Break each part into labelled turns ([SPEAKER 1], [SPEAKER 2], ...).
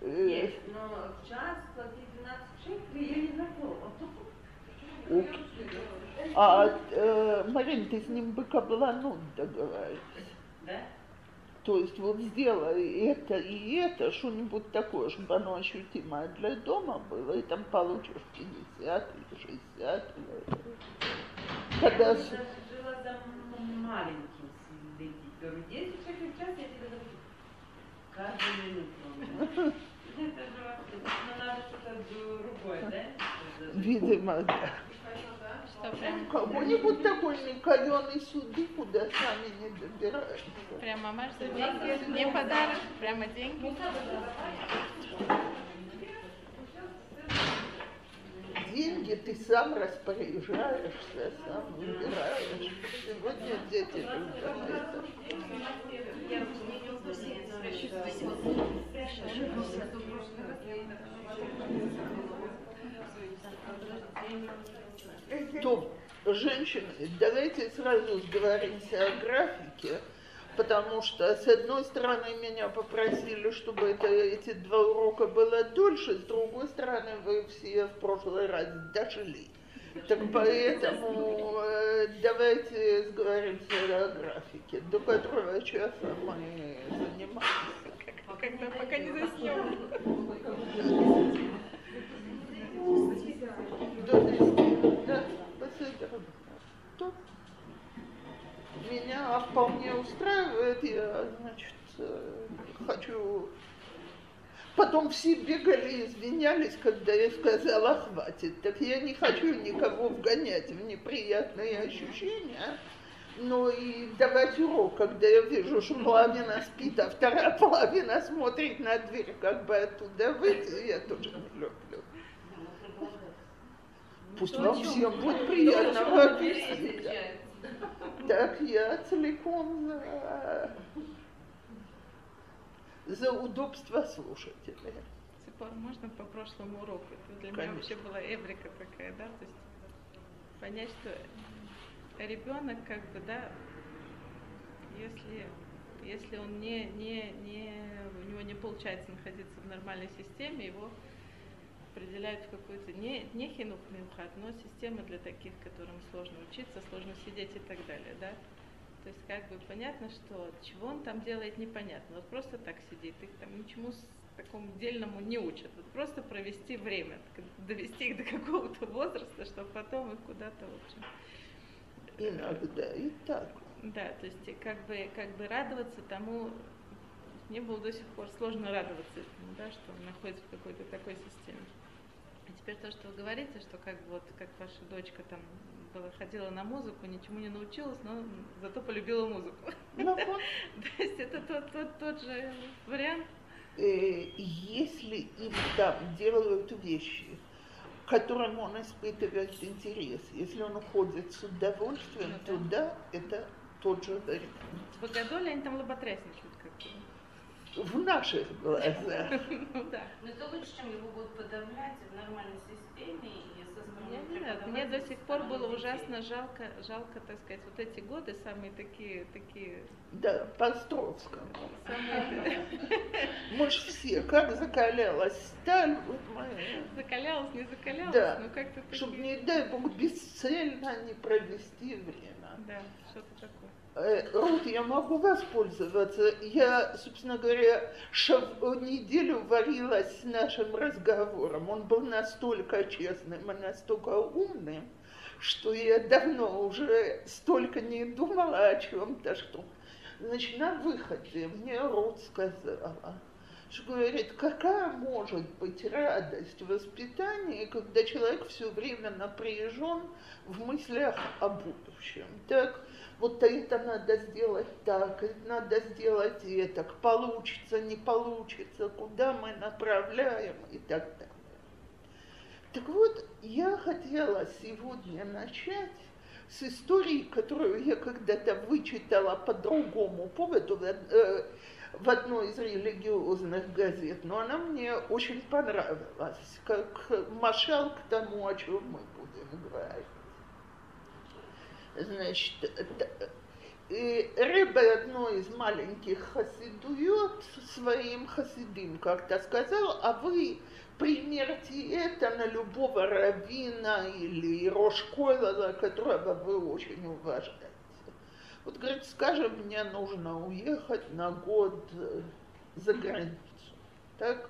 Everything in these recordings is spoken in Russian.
[SPEAKER 1] э,
[SPEAKER 2] Есть, но в час платить 12 шекелей я не
[SPEAKER 1] А, э, Марин, ты с ним бы кабланут договорились.
[SPEAKER 2] Да?
[SPEAKER 1] То есть вот сделай это и это, что-нибудь такое, чтобы оно ощутимое для дома было, и там получишь 50 или 60. или- Когда
[SPEAKER 2] Я даже жила за м- маленьким следить. Говорю, 10 шекелей в час, я тебе говорю, каждую минуту.
[SPEAKER 1] Видимо, да. Кого-нибудь такой никаленый суды, куда сами не добираемся.
[SPEAKER 3] прям мамаш за деньги, не подарок, прямо деньги.
[SPEAKER 1] Деньги ты сам распоряжаешься, сам выбираешь. Сегодня дети любят это. То, женщины, давайте сразу сговоримся о графике, потому что, с одной стороны, меня попросили, чтобы это, эти два урока было дольше, с другой стороны, вы все в прошлый раз дошли. Так поэтому э, давайте сговоримся о графике, до которого часа мы занимаемся.
[SPEAKER 3] Когда пока не заснем.
[SPEAKER 1] До Меня вполне устраивает, я, значит, э, хочу... Потом все бегали, извинялись, когда я сказала хватит. Так я не хочу никого вгонять в неприятные ощущения. Но и давать урок, когда я вижу, что половина спит, а вторая половина смотрит на дверь, как бы оттуда выйти, я тоже не люблю. Пусть вам всем будет приятного аппетита. Так я целиком за, удобство слушателя.
[SPEAKER 3] Цепор, можно по прошлому уроку? Это для
[SPEAKER 1] Конечно.
[SPEAKER 3] меня вообще была эврика такая, да? То есть понять, что ребенок как бы, да, если, если он не, не, не, у него не получается находиться в нормальной системе, его определяют в какую-то не, не хинух мимхат, но система для таких, которым сложно учиться, сложно сидеть и так далее, да. То есть как бы понятно, что чего он там делает, непонятно. Вот просто так сидит, их там ничему такому дельному не учат. Вот просто провести время, довести их до какого-то возраста, чтобы потом их куда-то, в общем,
[SPEAKER 1] Иногда и так.
[SPEAKER 3] да, то есть как бы, как бы радоваться тому, мне было до сих пор сложно радоваться этому, да, что он находится в какой-то такой системе. А теперь то, что вы говорите, что как бы вот как ваша дочка там была, ходила на музыку, ничему не научилась, но зато полюбила музыку.
[SPEAKER 1] Но вот,
[SPEAKER 3] То есть это тот, тот, тот же вариант.
[SPEAKER 1] э, если им там делают вещи, к которым он испытывает интерес, если он уходит с удовольствием
[SPEAKER 3] Ну да.
[SPEAKER 1] туда, это тот же вариант.
[SPEAKER 3] В Богодоле они там лоботрясничают как бы.
[SPEAKER 1] В наших глазах.
[SPEAKER 3] Ну да.
[SPEAKER 4] Но это лучше, чем его будут подавлять в нормальной системе и со стороны
[SPEAKER 3] Я не знаю, мне до сих пор было ужасно жалко, жалко, так сказать, вот эти годы, самые такие, такие,
[SPEAKER 1] Да, по Островскому.
[SPEAKER 3] самые
[SPEAKER 1] Мы ж все, как закалялась сталь, вот мы,
[SPEAKER 3] закалялась, не закалялась,
[SPEAKER 1] Да.
[SPEAKER 3] но как-то
[SPEAKER 1] чтобы,
[SPEAKER 3] такие,
[SPEAKER 1] не дай бог, бесцельно не провести время.
[SPEAKER 3] да, что-то такое.
[SPEAKER 1] Э, Рут, я могу воспользоваться. Я, собственно говоря, шав- неделю варилась с нашим разговором. Он был настолько честным и настолько умным, что я давно уже столько не думала о чем-то, что... Значит, на выходе мне Рут сказала, что говорит, какая может быть радость в воспитании, когда человек все время напряжен в мыслях о будущем. Так, вот это надо сделать так, надо сделать это, получится, не получится, куда мы направляем и так далее. Так вот, я хотела сегодня начать с истории, которую я когда-то вычитала по другому поводу в, э, одной из религиозных газет, но она мне очень понравилась, как машал к тому, о чем мы будем говорить. Значит, и Рэбе одной из маленьких хасидует своим хасидим как-то сказал, а вы примерьте это на любого равина или Рошкойла, которого вы очень уважаете. Вот, говорит, скажем, мне нужно уехать на год э, за границу. Так?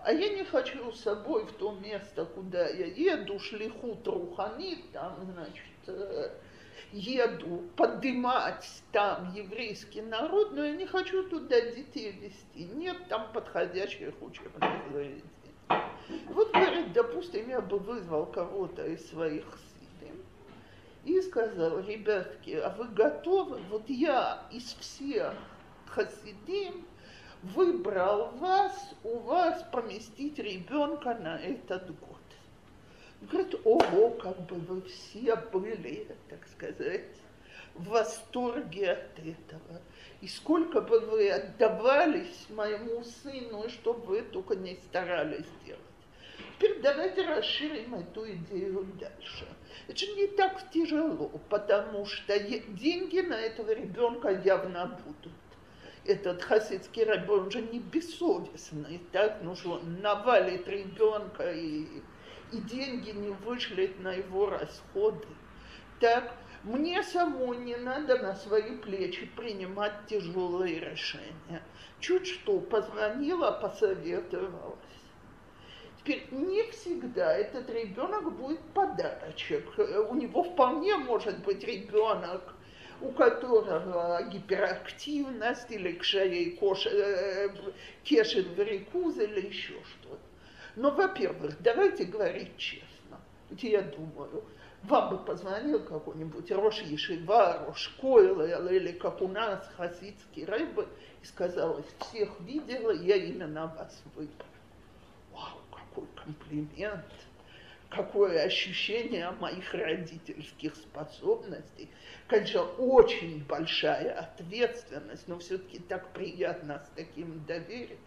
[SPEAKER 1] А я не хочу с собой в то место, куда я еду, шлихут руханит, там, значит, э, еду поднимать там еврейский народ, но я не хочу туда детей вести. Нет там подходящих учебных заведений. Вот, говорит, допустим, я бы вызвал кого-то из своих сидим и сказал, ребятки, а вы готовы? Вот я из всех хасидим выбрал вас, у вас поместить ребенка на этот год. Говорит, ого, как бы вы все были, так сказать, в восторге от этого. И сколько бы вы отдавались моему сыну, что бы вы только не старались делать. Теперь давайте расширим эту идею дальше. Это же не так тяжело, потому что деньги на этого ребенка явно будут. Этот хасидский раб, он же не бессовестный, так, ну что, навалит ребенка и, и деньги не вышлет на его расходы. Так, мне самой не надо на свои плечи принимать тяжелые решения. Чуть что, позвонила, посоветовалась. Теперь не всегда этот ребенок будет подарочек. У него вполне может быть ребенок, у которого гиперактивность или кшей кош, э, кешет варикуз или еще что-то. Но, во-первых, давайте говорить честно. Ведь я думаю, вам бы позвонил какой-нибудь Рош Ешива, Рош Койл, или как у нас хасидский рыбы, и сказал, всех видела, я именно вас выбрал какой комплимент, какое ощущение моих родительских способностей. Конечно, очень большая ответственность, но все-таки так приятно с таким доверием.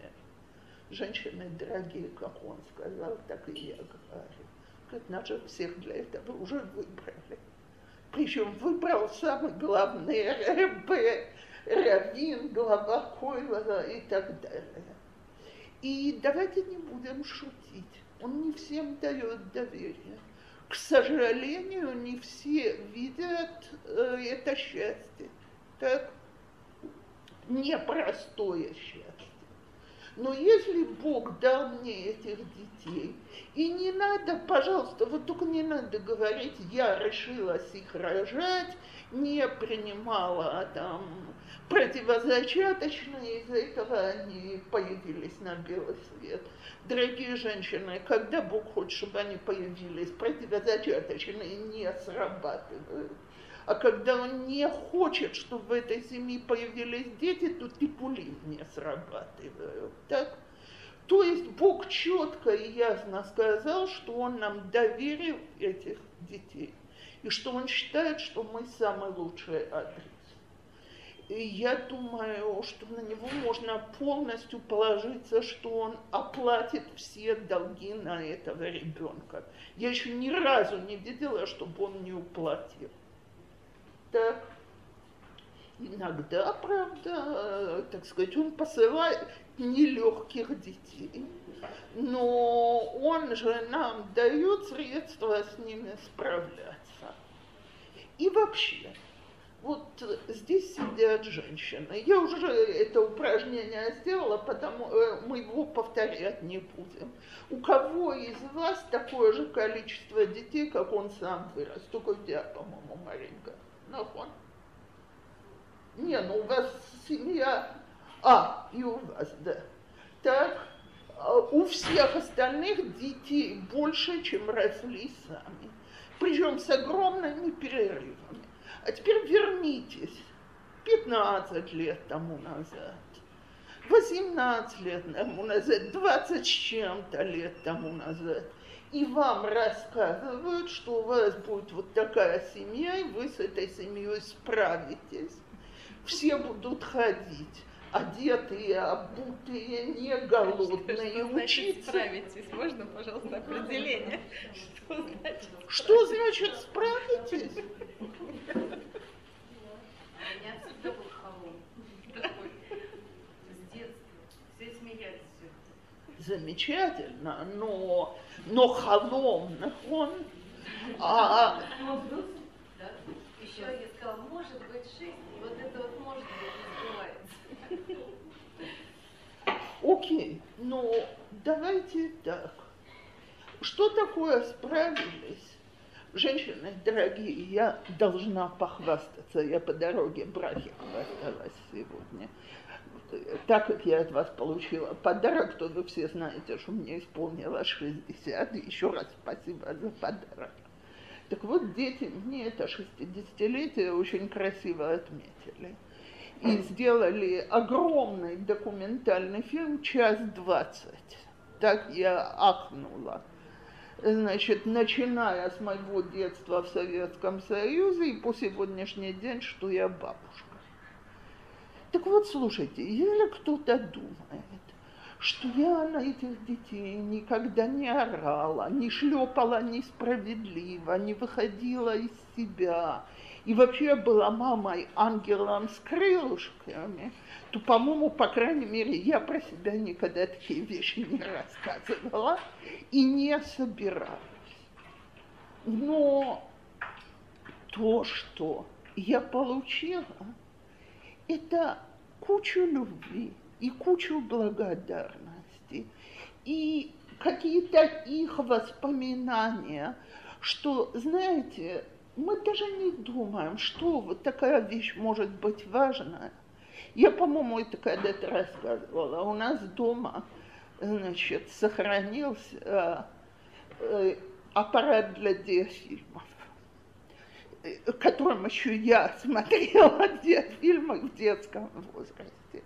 [SPEAKER 1] Женщины дорогие, как он сказал, так и я говорю. Говорит, нас всех для этого уже выбрали. Причем выбрал самый главный РБ, Равин, глава Койла и так далее. И давайте не будем шутить. Он не всем дает доверие. К сожалению, не все видят э, это счастье. Так? Непростое счастье. Но если Бог дал мне этих детей, и не надо, пожалуйста, вот только не надо говорить, я решилась их рожать, не принимала там противозачаточные, из-за этого они появились на белый свет. Дорогие женщины, когда Бог хочет, чтобы они появились, противозачаточные не срабатывают. А когда он не хочет, чтобы в этой семье появились дети, то типулин не срабатывают. Так? То есть Бог четко и ясно сказал, что Он нам доверил этих детей. И что Он считает, что мы самый лучший адрес. И я думаю, что на него можно полностью положиться, что он оплатит все долги на этого ребенка. Я еще ни разу не видела, чтобы он не уплатил. Иногда, правда, так сказать, он посылает нелегких детей, но он же нам дает средства с ними справляться. И вообще, вот здесь сидят женщины. Я уже это упражнение сделала, потому э, мы его повторять не будем. У кого из вас такое же количество детей, как он сам вырос? Только у тебя, по-моему, Маринка. Нахон? Не, ну у вас семья... А, и у вас, да. так а у всех остальных детей больше, чем росли сами. Причем с огромными перерывами. А теперь вернитесь 15 лет тому назад, 18 лет тому назад, 20 с чем-то лет тому назад. И вам рассказывают, что у вас будет вот такая семья, и вы с этой семьей справитесь. Все будут ходить одетые, обутые, не голодные,
[SPEAKER 3] Что значит
[SPEAKER 1] учиться.
[SPEAKER 3] справитесь? Можно, пожалуйста, определение? Что значит?
[SPEAKER 1] Что значит справитесь?
[SPEAKER 4] У меня всегда был холом. С детства. Все смеялись.
[SPEAKER 1] Замечательно, но, но холом, он, а,
[SPEAKER 4] Да? Еще я сказала, может быть шесть. И вот это вот может быть не сбывается.
[SPEAKER 1] окей, но давайте так. Что такое справились? Женщины, дорогие, я должна похвастаться, я по дороге браке хвасталась сегодня. Так как я от вас получила подарок, то вы все знаете, что мне исполнилось 60. И еще раз спасибо за подарок. Так вот, дети мне это 60-летие очень красиво отметили. И сделали огромный документальный фильм «Час двадцать». Так я ахнула. Значит, начиная с моего детства в Советском Союзе и по сегодняшний день, что я бабушка. Так вот, слушайте, если кто-то думает, что я на этих детей никогда не орала, не шлепала несправедливо, не выходила из себя, и вообще была мамой ангелом с крылышками, то, по-моему, по крайней мере, я про себя никогда такие вещи не рассказывала и не собиралась. Но то, что я получила, это кучу любви и кучу благодарности, и какие-то их воспоминания, что, знаете, мы даже не думаем, что вот такая вещь может быть важная. Я, по-моему, это когда-то рассказывала. У нас дома, значит, сохранился э, э, аппарат для диафильмов которым еще я смотрела диафильмы в детском возрасте.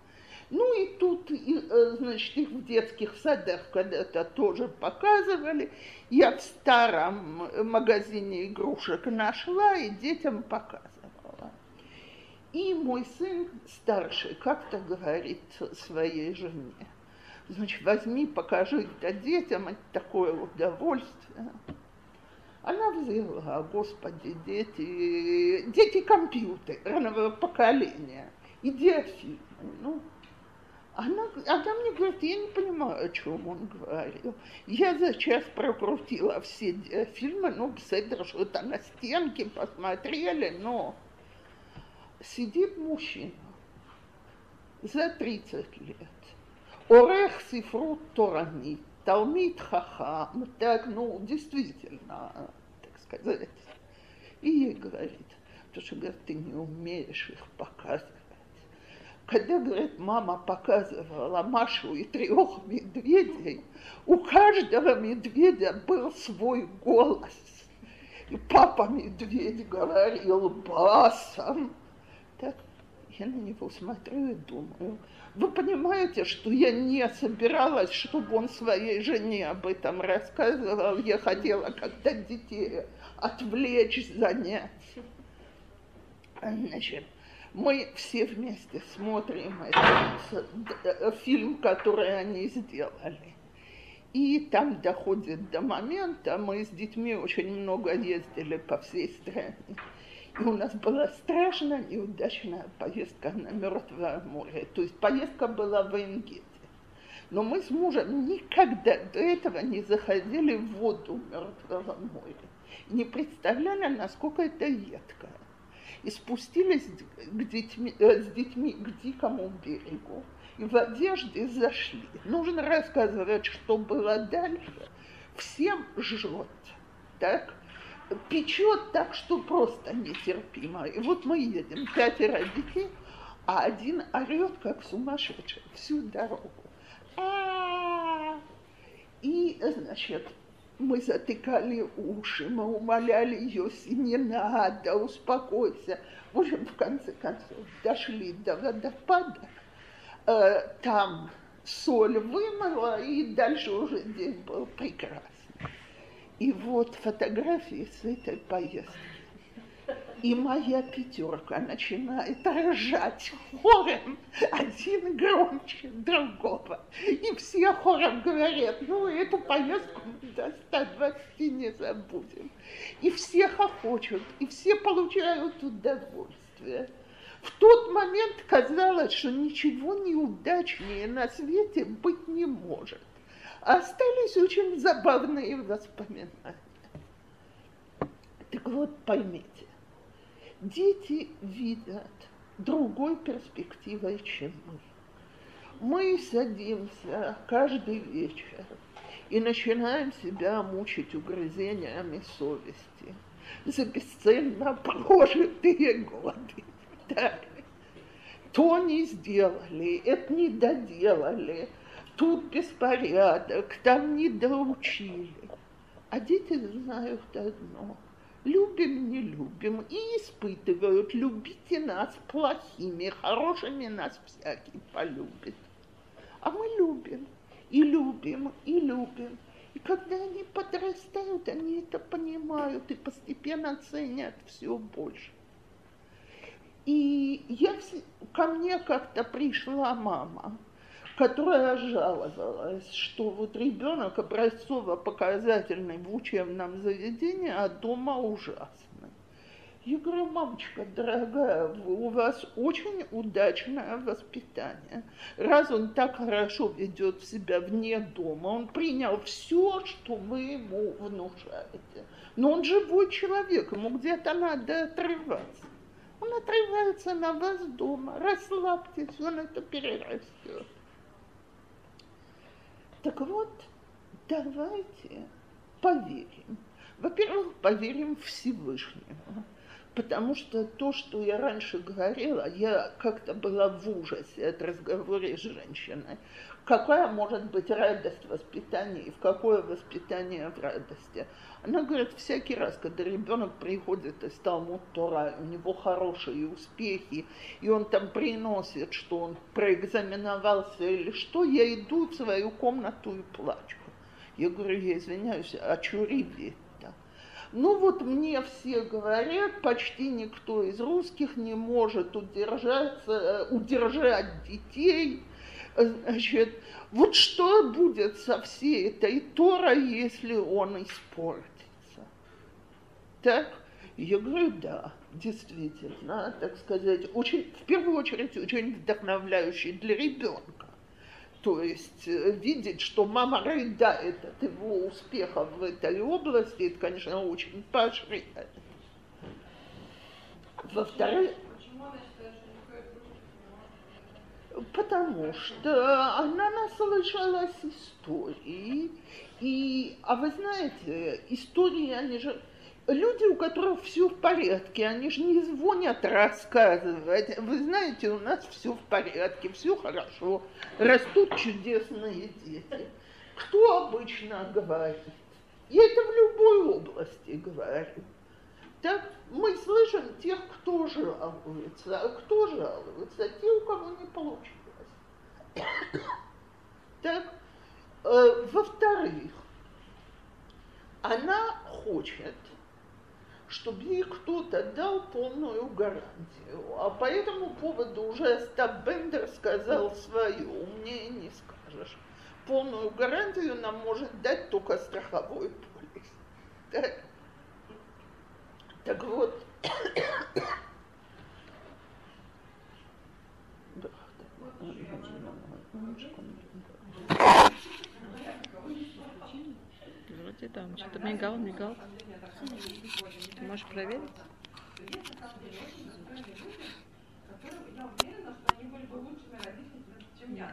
[SPEAKER 1] Ну и тут, э, значит, их в детских садах когда-то тоже показывали. Я в старом магазине игрушек нашла и детям показывала. И мой сын старший как-то говорит своей жене, значит, возьми, покажи это детям, это такое удовольствие. Она взяла, господи, дети, дети компьютерного поколения, идиофильмы. Ну, она, она мне говорит, я не понимаю, о чем он говорил. Я за час прокрутила все фильмы, ну, беседа, что-то на стенке посмотрели, но сидит мужчина за 30 лет. Орех сифрут Торани, Талмит Хахам, так, ну, действительно, так сказать. И ей говорит, потому что, говорит, ты не умеешь их показывать. Когда, говорит, мама показывала Машу и трех медведей, у каждого медведя был свой голос. И папа медведь говорил басом. Так я на него смотрю и думаю, вы понимаете, что я не собиралась, чтобы он своей жене об этом рассказывал. Я хотела как-то детей отвлечь, занять. Значит, мы все вместе смотрим этот фильм, который они сделали. И там доходит до момента, мы с детьми очень много ездили по всей стране. У нас была страшно неудачная поездка на Мертвое море. То есть поездка была в Энгете. Но мы с мужем никогда до этого не заходили в воду Мертвого моря. Не представляли, насколько это едко и спустились к детьми, э, с детьми к дикому берегу. И в одежде зашли. Нужно рассказывать, что было дальше. Всем жжет, так? Печет так, что просто нетерпимо. И вот мы едем, пятеро детей, а один орет, как сумасшедший, всю дорогу. «А-а-а!» И, значит, мы затыкали уши, мы умоляли ее, не надо, успокойся. В общем, в конце концов, дошли до водопада, э, там соль вымыла, и дальше уже день был прекрасный. И вот фотографии с этой поездки. И моя пятерка начинает ржать хором, один громче другого. И все хором говорят, ну, эту поездку мы до 120 не забудем. И все хохочут, и все получают удовольствие. В тот момент казалось, что ничего неудачнее на свете быть не может. Остались очень забавные воспоминания. Так вот, поймите, дети видят другой перспективой, чем мы. Мы садимся каждый вечер и начинаем себя мучить угрызениями совести за бесцельно прожитые годы. Так. То не сделали, это не доделали, тут беспорядок, там не доучили. А дети знают одно – любим, не любим, и испытывают, любите нас плохими, хорошими нас всякий полюбит. А мы любим, и любим, и любим. И когда они подрастают, они это понимают и постепенно ценят все больше. И я, ко мне как-то пришла мама, которая жаловалась, что вот ребенок образцово-показательный в учебном заведении, а дома ужасный. Я говорю, мамочка дорогая, у вас очень удачное воспитание. Раз он так хорошо ведет себя вне дома, он принял все, что вы ему внушаете. Но он живой человек, ему где-то надо отрываться. Он отрывается на вас дома. Расслабьтесь, он это перерастет. Так вот, давайте поверим. Во-первых, поверим Всевышнему. Потому что то, что я раньше говорила, я как-то была в ужасе от разговора с женщиной. Какая может быть радость воспитания и в какое воспитание в радости? Она говорит, всякий раз, когда ребенок приходит из Талмуд Тора, у него хорошие успехи, и он там приносит, что он проэкзаменовался или что, я иду в свою комнату и плачу. Я говорю, я извиняюсь, а что ребит? Ну вот мне все говорят, почти никто из русских не может удержаться, э, удержать детей. Значит, вот что будет со всей этой Торой, если он испортится? Так? Я говорю, да, действительно, так сказать, очень, в первую очередь, очень вдохновляющий для ребенка. То есть э, видеть, что мама рыдает от его успеха в этой области, это, конечно, очень поощряет. Во-вторых, потому что она наслышалась истории, и, а вы знаете, истории, они же люди, у которых все в порядке, они же не звонят рассказывать. Вы знаете, у нас все в порядке, все хорошо, растут чудесные дети. Кто обычно говорит? Я это в любой области говорю. Так мы слышим тех, кто жалуется. А кто жалуется? Те, у кого не получилось. Так, э, во-вторых, она хочет, чтобы ей кто-то дал полную гарантию. А по этому поводу уже Остап Бендер сказал свое, умнее не скажешь. Полную гарантию нам может дать только страховой полис. Так, так вот,
[SPEAKER 3] Вроде да, что-то мигал, мигал. Ты можешь проверить?
[SPEAKER 5] Я уверена, что они были бы лучшими родителями, чем я,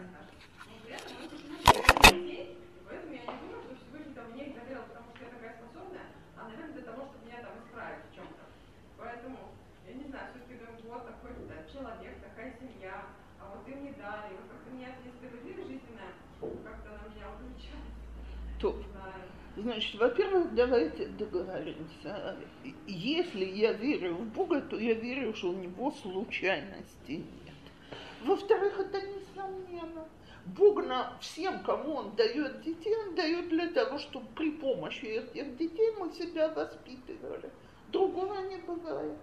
[SPEAKER 5] Поэтому я не думаю, что Всевышний там их доверил, потому что я такая способная, а, наверное, для того, чтобы меня там исправить в чем-то. Поэтому, я не знаю, все-таки думаю, вот такой да, человек, такая семья, а вот им не дали, вот как-то меня несправедливость жизненная
[SPEAKER 1] То, значит, во-первых, давайте договоримся. Если я верю в Бога, то я верю, что у него случайности нет. Во-вторых, это несомненно. Бог на всем, кому Он дает детей, Он дает для того, чтобы при помощи этих детей мы себя воспитывали. Другого не бывает.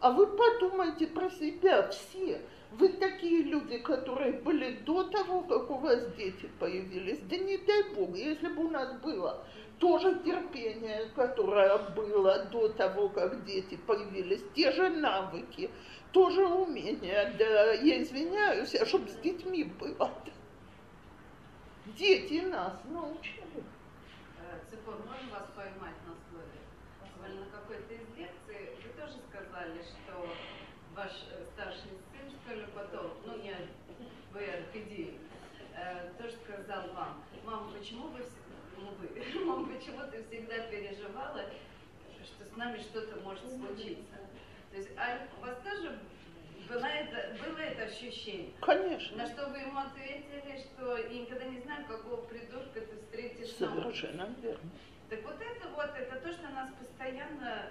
[SPEAKER 1] А вы подумайте про себя все. Вы такие люди, которые были до того, как у вас дети появились. Да не дай Бог, если бы у нас было то же терпение, которое было до того, как дети появились, те же навыки, то же умение, да я извиняюсь, а чтобы с детьми было. Дети нас научили.
[SPEAKER 4] Э, Цифор, можно вас поймать на слове? Вы на какой-то из лекций вы тоже сказали, что ваш э, старший сын, что ли, потом, ну, не вы, орхидеи, э, тоже сказал вам, мама, почему вы, ну, вы, мама, почему ты всегда переживала, что с нами что-то может случиться? То есть, а у вас тоже было это, было это ощущение?
[SPEAKER 1] Конечно.
[SPEAKER 4] На что вы ему ответили, что я никогда не знаю, какого придурка ты встретишь.
[SPEAKER 1] Совершенно верно.
[SPEAKER 4] Так вот это вот, это то, что нас постоянно,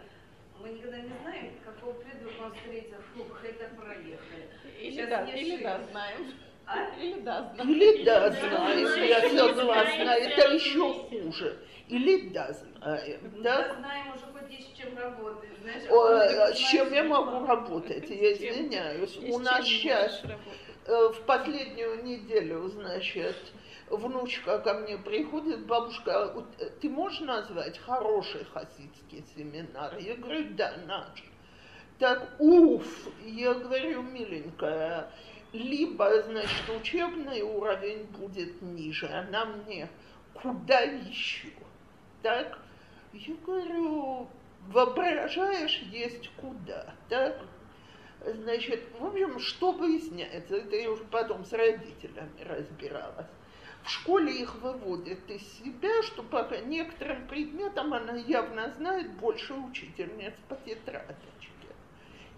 [SPEAKER 4] мы никогда не знаем, какого придурка он встретил. Фух, это проехали.
[SPEAKER 3] Или
[SPEAKER 4] Сейчас
[SPEAKER 3] да,
[SPEAKER 4] не
[SPEAKER 3] или да, знаем.
[SPEAKER 4] А?
[SPEAKER 3] Или да, знаем.
[SPEAKER 1] Или да, знаем, я согласна, это еще хуже. Или да, знаем.
[SPEAKER 4] Да,
[SPEAKER 1] Да?
[SPEAKER 4] знаем уже есть с чем работать. Знаешь, а
[SPEAKER 1] О, э, С чем я могу работать? Я извиняюсь. У нас сейчас? Э, в последнюю неделю, значит, внучка ко мне приходит, бабушка, вот, э, ты можешь назвать хороший хасидский семинар? Я говорю, да, наш. Так, уф, я говорю, миленькая, либо, значит, учебный уровень будет ниже, она мне, куда еще? Так, я говорю, воображаешь, есть куда, так? Значит, в общем, что выясняется, это я уже потом с родителями разбиралась. В школе их выводят из себя, что по некоторым предметам она явно знает больше учительниц по тетрадочке.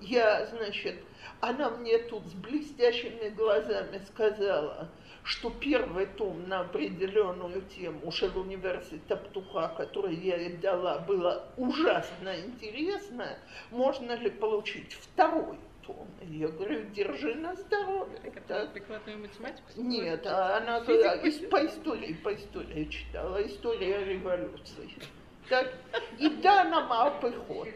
[SPEAKER 1] Я, значит, она мне тут с блестящими глазами сказала, что первый том на определенную тему Шел университета Птуха, который я ей дала, было ужасно интересно. Можно ли получить второй том? Я говорю, держи на здоровье.
[SPEAKER 3] Так это
[SPEAKER 1] Так.
[SPEAKER 3] прикладную математику?
[SPEAKER 1] Нет, а она
[SPEAKER 3] Физику?
[SPEAKER 1] ис- по истории, по истории читала, история революции. Так, и да, на мапы ход.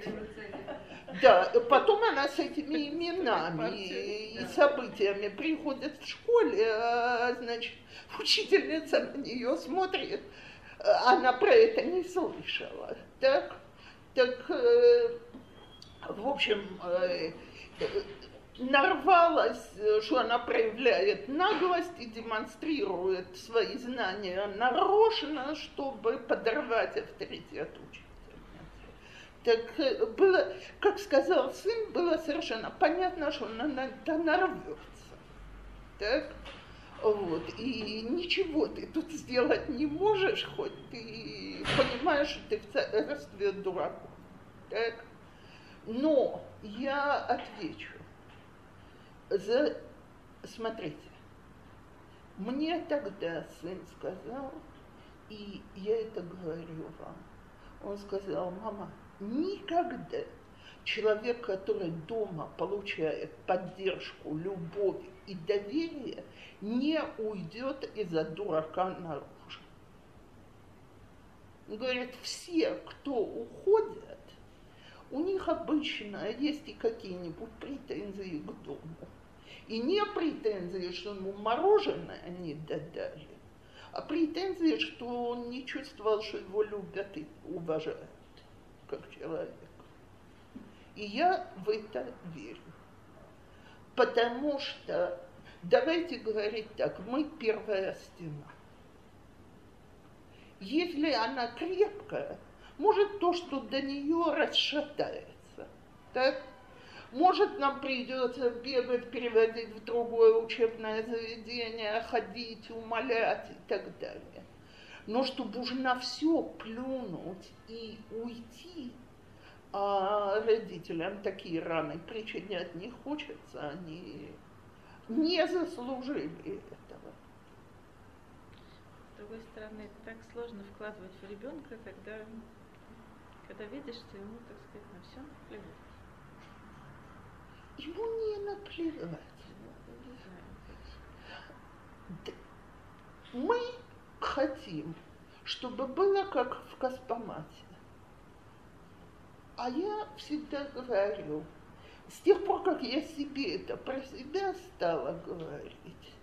[SPEAKER 1] Да, потом она с этими именами и, событиями приходит в школе, а, значит, учительница на нее смотрит, она про это не слышала. Так, так, э, в общем, э, э, нарвалась, э, что она проявляет наглость и демонстрирует свои знания нарочно, чтобы подорвать авторитет учительницы. Так э, было, как сказал сын, было совершенно понятно, что она на это нарвется. Так? Вот. И ничего ты тут сделать не можешь, хоть ты понимаешь, что ты в царстве дураков. Так? Но я отвечу. За... Смотрите, мне тогда сын сказал, и я это говорю вам, он сказал, мама, никогда человек, который дома получает поддержку, любовь и доверие, не уйдет из-за дурака наружу. Он говорит, все, кто уходят, у них обычно есть и какие-нибудь претензии к дому. И не претензии, что ему мороженое не додали, а претензии, что он не чувствовал, что его любят и уважают как человека. И я в это верю. Потому что, давайте говорить так, мы первая стена. Если она крепкая, может то, что до нее расшатается. Так? Может, нам придется бегать, переводить в другое учебное заведение, ходить, умолять и так далее. Но чтобы уже на все плюнуть и уйти, а родителям такие раны причинять не хочется, они не заслужили этого.
[SPEAKER 3] другой стороны, так сложно вкладывать в ребенка, когда, когда видишь, что ему, так сказать, на все наплевать.
[SPEAKER 1] Ему не наплевать. Мы хотим, чтобы было как в Каспомате. А я всегда говорю, с тех пор, как я себе это про себя стала говорить,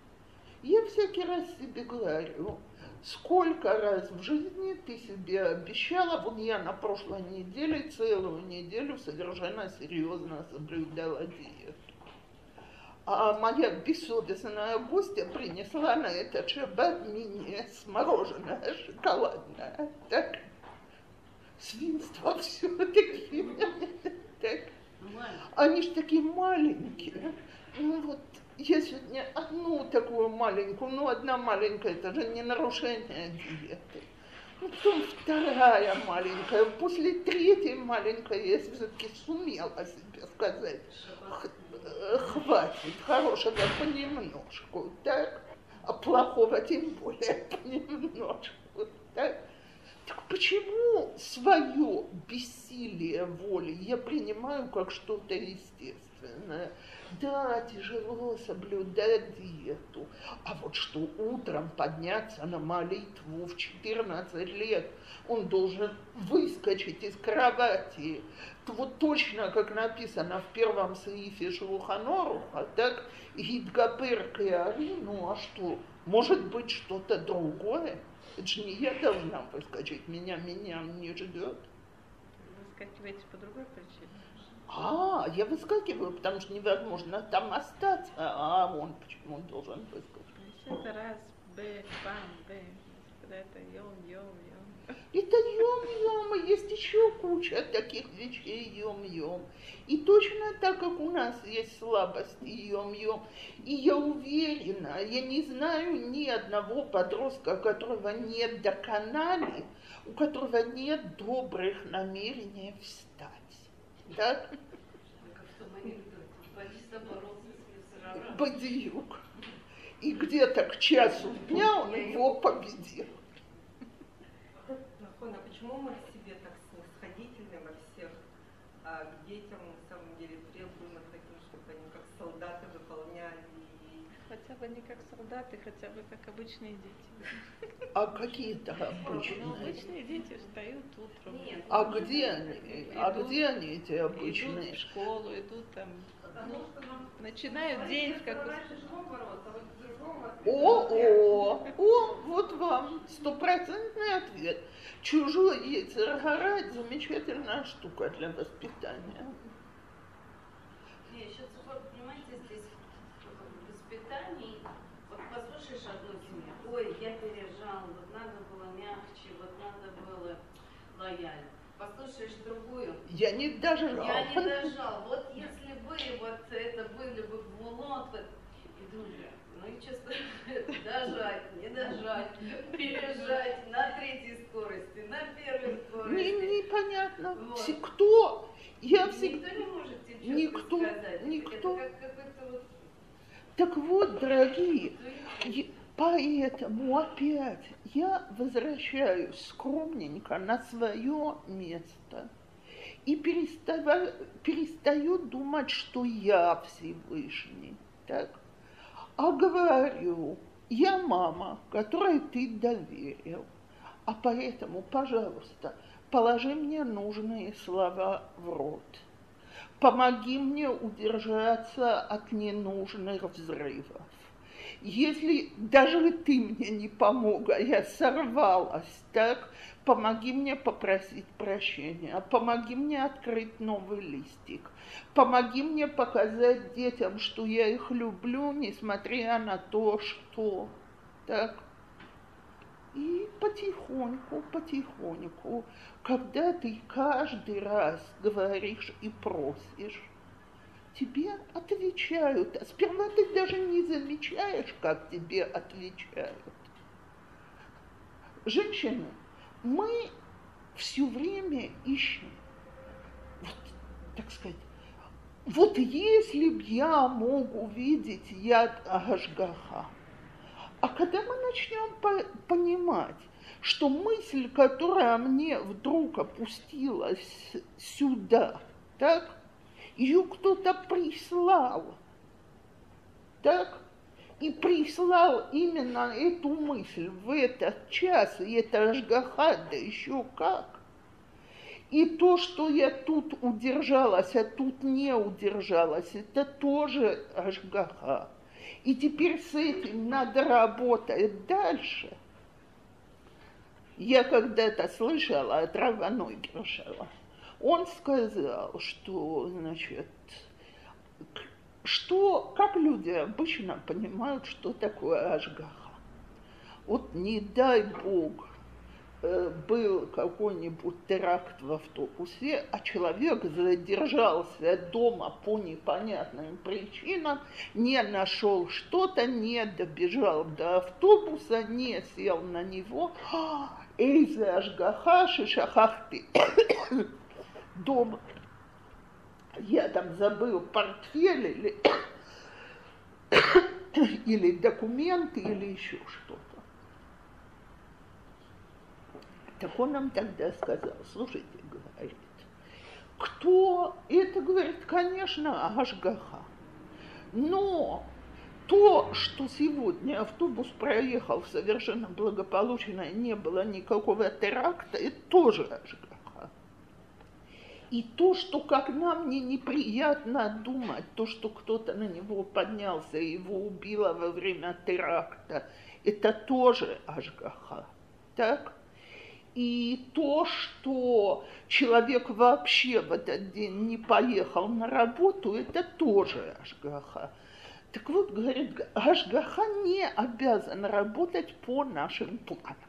[SPEAKER 1] я всякий раз себе говорю, сколько раз в жизни ты себе обещала, вот я на прошлой неделе целую неделю совершенно серьезно соблюдала диету. А моя бессовестная гостья принесла на этот шаббат мне мороженое шоколадное. Так, свинство все-таки. Так. Они ж такие маленькие. Ну вот, я сегодня одну такую маленькую, ну одна маленькая, это же не нарушение диеты. Ну, потом вторая маленькая, после третьей маленькой я все-таки сумела себе сказать, «Х- э, хватит, хорошего понемножку, так? А плохого тем более понемножку, так? Так почему свое бессилие воли я принимаю как что-то естественное? Да, тяжело соблюдать диету, а вот что утром подняться на молитву в 14 лет, он должен выскочить из кровати, вот точно, как написано в первом саифе Шелуханоруха, так, Гидгабер Кеари, ну а что, может быть что-то другое? Это же не я должна выскочить, меня, меня не ждет.
[SPEAKER 3] Вы скакиваете по другой причине.
[SPEAKER 1] А, я выскакиваю, потому что невозможно там остаться. А он почему должен выскочить?
[SPEAKER 3] Есть это раз, б, бам, б. Когда это йом, йом, йом.
[SPEAKER 1] Это ем-ем, и есть еще куча таких вещей ем-ем. И точно так, как у нас есть слабости ем-ем. И я уверена, я не знаю ни одного подростка, которого нет доконали, у которого нет добрых намерений встать. Так? Бадиюк. И где-то к часу дня он его победил.
[SPEAKER 6] Нахон, а почему мы к себе так снисходительны во всех, а к детям на самом деле требуем от таких, чтобы они как солдаты выполняли
[SPEAKER 3] Хотя бы не как солдаты, хотя бы как обычные дети.
[SPEAKER 1] А какие-то
[SPEAKER 3] Ну,
[SPEAKER 1] обычные?
[SPEAKER 3] обычные дети встают утром.
[SPEAKER 2] Нет.
[SPEAKER 1] А где они? А где они, эти
[SPEAKER 3] Идут
[SPEAKER 1] обычные?
[SPEAKER 3] в школу, идут там,
[SPEAKER 5] Потому что нам
[SPEAKER 3] начинают день в
[SPEAKER 5] а в другом
[SPEAKER 1] О, о, о, вам стопроцентный ответ. Чужой яйцер горать замечательная штука для воспитания.
[SPEAKER 2] Не, еще цифр, понимаете, здесь в воспитании, вот послушаешь одну семью, ой, я пережал, вот надо было мягче, вот надо было лояльно. Послушаешь другую,
[SPEAKER 1] Я не дожрал.
[SPEAKER 2] я не дожал. Вот если бы вот это были бы гмулот, вот, думаю, ну и что с- дожать, не дожать, пережать на третьей скорости, на первой скорости.
[SPEAKER 1] непонятно.
[SPEAKER 2] Вот.
[SPEAKER 1] Все- Кто? Я всегда...
[SPEAKER 2] Никто не может тебе
[SPEAKER 1] Никто,
[SPEAKER 2] сказать.
[SPEAKER 1] никто.
[SPEAKER 2] Это как какой-то вот...
[SPEAKER 1] Так вот, дорогие,
[SPEAKER 2] ну,
[SPEAKER 1] Поэтому опять я возвращаюсь скромненько на свое место и перестава- перестаю думать, что я Всевышний. Так? А говорю, я мама, которой ты доверил. А поэтому, пожалуйста, положи мне нужные слова в рот. Помоги мне удержаться от ненужных взрывов. Если даже ты мне не помог, а я сорвалась, так, помоги мне попросить прощения, помоги мне открыть новый листик, помоги мне показать детям, что я их люблю, несмотря на то, что, так. И потихоньку, потихоньку, когда ты каждый раз говоришь и просишь, тебе отвечают. А сперва ты даже не замечаешь, как тебе отвечают. Женщины, мы все время ищем, вот, так сказать, вот если б я мог увидеть яд Агашгаха, А когда мы начнем по понимать, что мысль, которая мне вдруг опустилась сюда, так, ее кто-то прислал, так, и прислал именно эту мысль в этот час, и это Ашгаха, да еще как. И то, что я тут удержалась, а тут не удержалась, это тоже Ашгаха. И теперь с этим надо работать дальше. Я когда-то слышала от Раваной Гершева. Он сказал, что, значит, что, как люди обычно понимают, что такое Ашгаха. Вот не дай Бог, Э, был какой-нибудь теракт в автобусе, а человек задержался дома по непонятным причинам, не нашел что-то, не добежал до автобуса, не сел на него. Эйзе ашгаха шахахты. Дома. Я там забыл портфель или, или документы, или еще что-то. Так он нам тогда сказал, слушайте, говорит, кто, это, говорит, конечно, Ашгаха, но то, что сегодня автобус проехал совершенно благополучно, и не было никакого теракта, это тоже Ашгаха. И то, что нам мне неприятно думать, то, что кто-то на него поднялся и его убило во время теракта, это тоже Ашгаха. Так? И то, что человек вообще в этот день не поехал на работу, это тоже Ашгаха. Так вот, говорит, Ашгаха не обязан работать по нашим планам.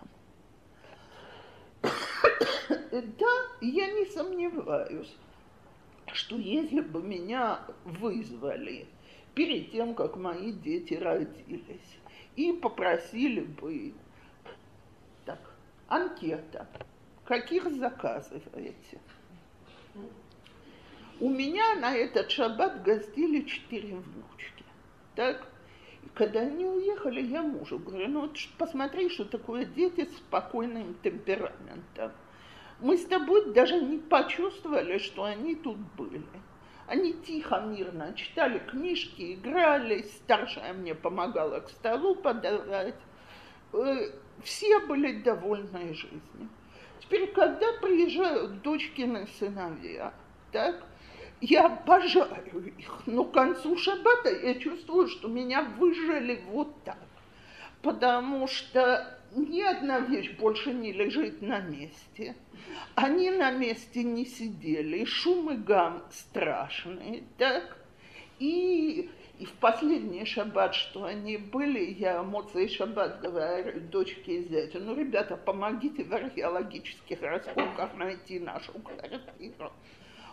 [SPEAKER 1] Да, я не сомневаюсь, что если бы меня вызвали перед тем, как мои дети родились, и попросили бы анкета. Каких заказываете? У меня на этот шаббат гостили четыре внучки. Так? Когда они уехали, я мужу говорю, ну вот посмотри, что такое дети с спокойным темпераментом. Мы с тобой даже не почувствовали, что они тут были. Они тихо, мирно читали книжки, играли, старшая мне помогала к столу подавать. Э, все были довольны жизнью. Теперь, когда приезжают дочкины сыновья, так, я обожаю их, но к концу шаббата я чувствую, что меня выжили вот так. Потому что ни одна вещь больше не лежит на месте. Они на месте не сидели, шум и гам страшные, так? И и в последний шаббат, что они были, я Моцей шаббат говорю дочке и зятю, ну, ребята, помогите в археологических раскопках найти нашу квартиру.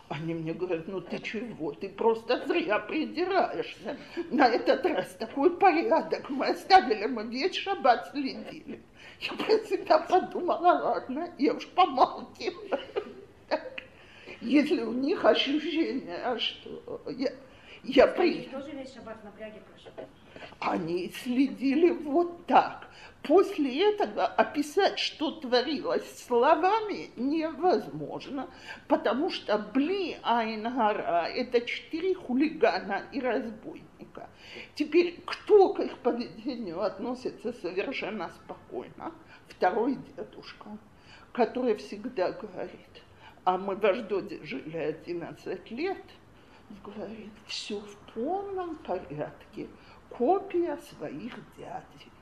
[SPEAKER 1] Они мне говорят, ну ты чего, ты просто зря придираешься. На этот раз такой порядок мы оставили, мы весь шаббат следили. Я про себя подумала, ладно, я уж помалкиваю. Если у них ощущение, что я, я при...
[SPEAKER 7] тоже весь шаббат в напряге прошел.
[SPEAKER 1] Они следили вот так. После этого описать, что творилось словами, невозможно, потому что Бли Айнгара – это четыре хулигана и разбойника. Теперь, кто к их поведению относится совершенно спокойно? Второй дедушка, который всегда говорит, а мы в Аждоде жили 11 лет – говорит, все в полном порядке, копия своих дядей.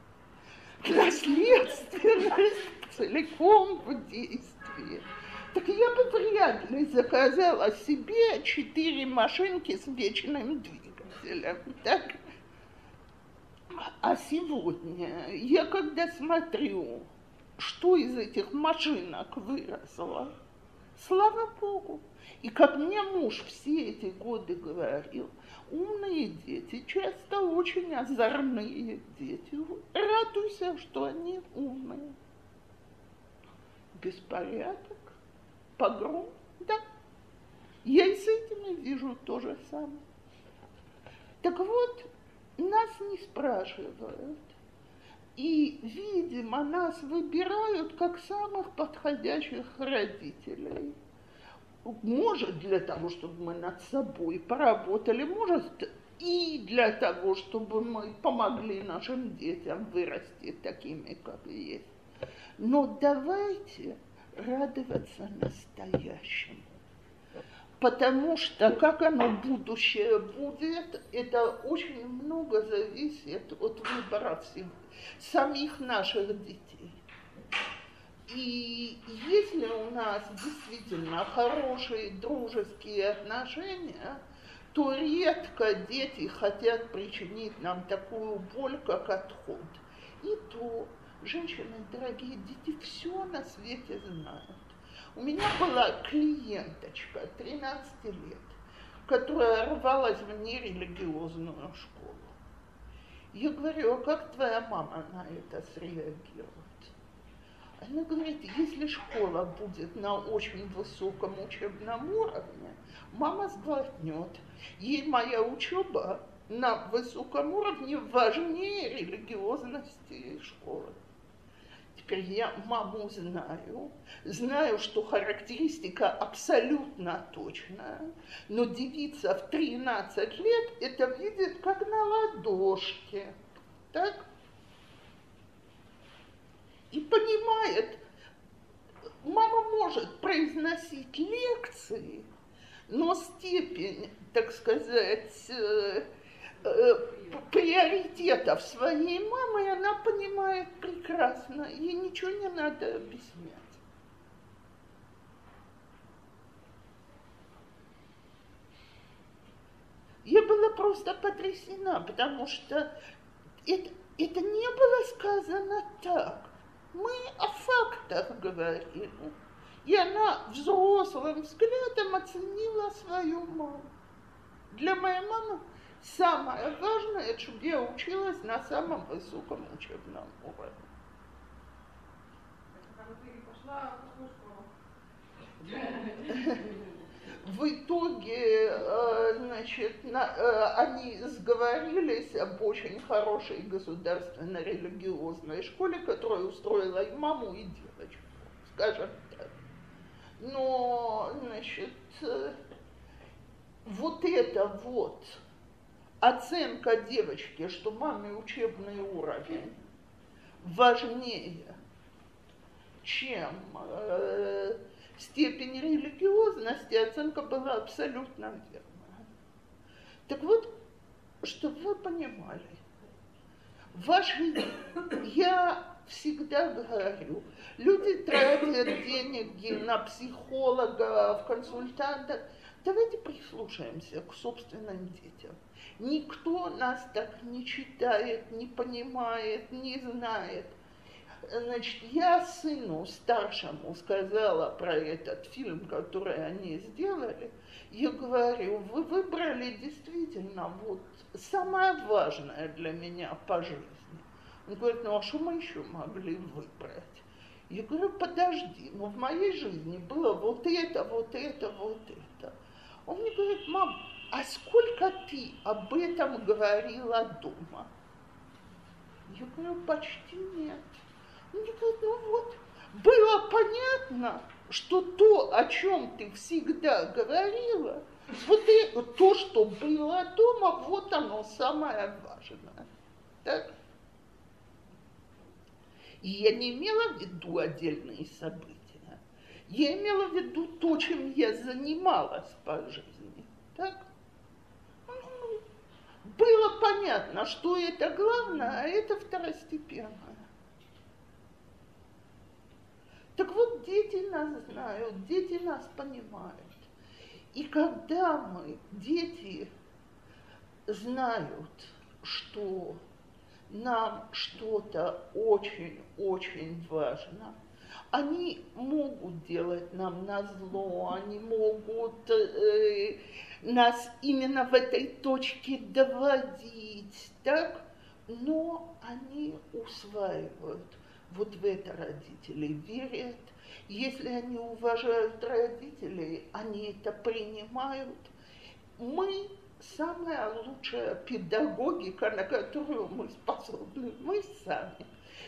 [SPEAKER 1] Наследственность целиком в действии. Так я бы вряд ли заказала себе четыре машинки с вечным двигателем. Так? А сегодня я когда смотрю, что из этих машинок выросло, слава Богу, и как мне муж все эти годы говорил, умные дети часто очень озорные дети. Радуйся, что они умные. Беспорядок, погром, да. Я и с этими вижу то же самое. Так вот, нас не спрашивают, И, видимо, нас выбирают как самых подходящих родителей. Может, для того, чтобы мы над собой поработали, может, и для того, чтобы мы помогли нашим детям вырасти такими, как есть. Но давайте радоваться настоящему. Потому что как оно будущее будет, это очень много зависит от выбора самих наших детей. И если у нас действительно хорошие дружеские отношения, то редко дети хотят причинить нам такую боль, как отход. И то, женщины, дорогие дети, все на свете знают. У меня была клиенточка 13 лет, которая рвалась в нерелигиозную школу. Я говорю, а как твоя мама на это среагирует? Она говорит, если школа будет на очень высоком учебном уровне, мама сглотнет. Ей моя учеба на высоком уровне важнее религиозности школы. Теперь я маму знаю, знаю, что характеристика абсолютно точная, но девица в 13 лет это видит как на ладошке. Так? И понимает, мама может произносить лекции, но степень, так сказать, э, Э, приоритетов своей мамы она понимает прекрасно. Ей ничего не надо объяснять. Я была просто потрясена, потому что это, это не было сказано так. Мы о фактах говорили. И она взрослым взглядом оценила свою маму. Для моей мамы Самое важное, чтобы я училась на самом высоком учебном уровне. В итоге, э, значит, на, э, они сговорились об очень хорошей государственной религиозной школе, которая устроила и маму, и девочку, скажем так. Но, значит, э, вот это вот оценка девочки, что маме учебный уровень важнее, чем степень религиозности, оценка была абсолютно верная. Так вот, чтобы вы понимали, ваши, я всегда говорю, люди тратят деньги на психолога, в консультанта. Давайте прислушаемся к собственным детям. Никто нас так не читает, не понимает, не знает. Значит, я сыну старшему сказала про этот фильм, который они сделали. Я говорю, вы выбрали действительно вот самое важное для меня по жизни. Он говорит, ну а что мы еще могли выбрать? Я говорю, подожди, ну в моей жизни было вот это, вот это, вот это. Он мне говорит, мам, а сколько ты об этом говорила дома? Я говорю, почти нет. Говорит, ну вот, было понятно, что то, о чем ты всегда говорила, вот это, то, что было дома, вот оно самое важное. Так? И я не имела в виду отдельные события. Я имела в виду то, чем я занималась по жизни. Так? было понятно, что это главное, а это второстепенное. Так вот, дети нас знают, дети нас понимают. И когда мы, дети, знают, что нам что-то очень-очень важно, они могут делать нам на зло, они могут э, нас именно в этой точке доводить, так? Но они усваивают. Вот в это родители верят. Если они уважают родителей, они это принимают. Мы самая лучшая педагогика, на которую мы способны, мы сами.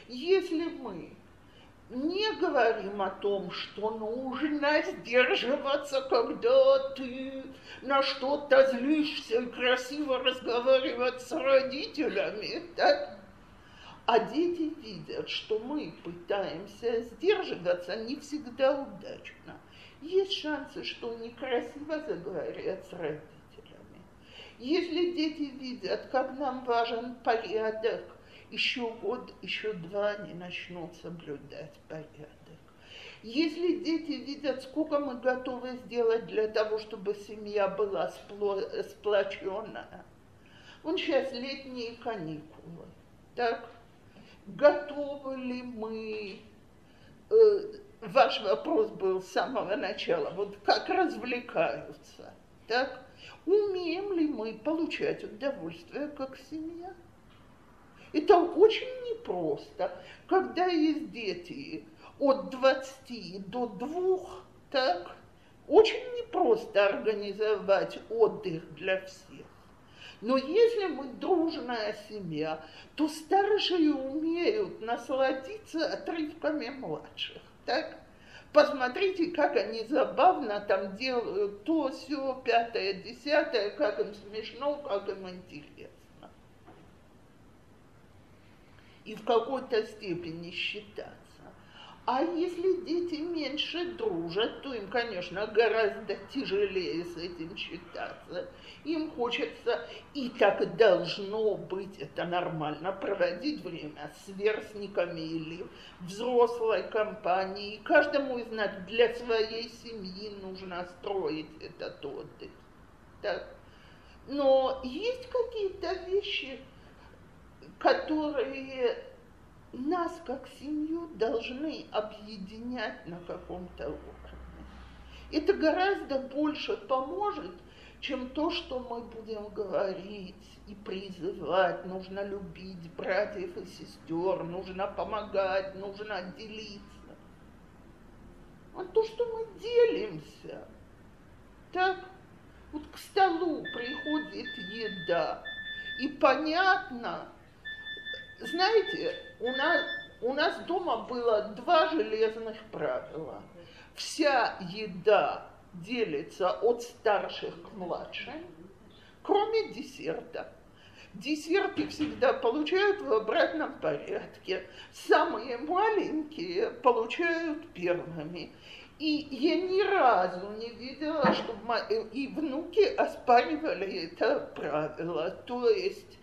[SPEAKER 1] Если мы не говорим о том, что нужно сдерживаться, когда ты на что-то злишься и красиво разговаривать с родителями, так? А дети видят, что мы пытаемся сдерживаться не всегда удачно. Есть шансы, что некрасиво заговорят с родителями. Если дети видят, как нам важен порядок, еще год, еще два они начнут соблюдать порядок. Если дети видят, сколько мы готовы сделать для того, чтобы семья была сплоченная, он сейчас летние каникулы, так? Готовы ли мы, э, ваш вопрос был с самого начала, вот как развлекаются, так? Умеем ли мы получать удовольствие как семья? Это очень непросто, когда есть дети от 20 до 2, так, очень непросто организовать отдых для всех. Но если мы дружная семья, то старшие умеют насладиться отрывками младших. Так? Посмотрите, как они забавно там делают то, все, пятое, десятое, как им смешно, как им интересно. и в какой-то степени считаться. А если дети меньше дружат, то им, конечно, гораздо тяжелее с этим считаться. Им хочется, и так должно быть, это нормально, проводить время с сверстниками или взрослой компанией. Каждому из нас для своей семьи нужно строить этот отдых. Так? Но есть какие-то вещи, которые нас как семью должны объединять на каком-то уровне. Это гораздо больше поможет, чем то, что мы будем говорить и призывать. Нужно любить братьев и сестер, нужно помогать, нужно делиться. А то, что мы делимся. Так, вот к столу приходит еда, и понятно, знаете, у нас, у нас дома было два железных правила. Вся еда делится от старших к младшим, кроме десерта. Десерты всегда получают в обратном порядке. Самые маленькие получают первыми. И я ни разу не видела, чтобы и внуки оспаривали это правило. То есть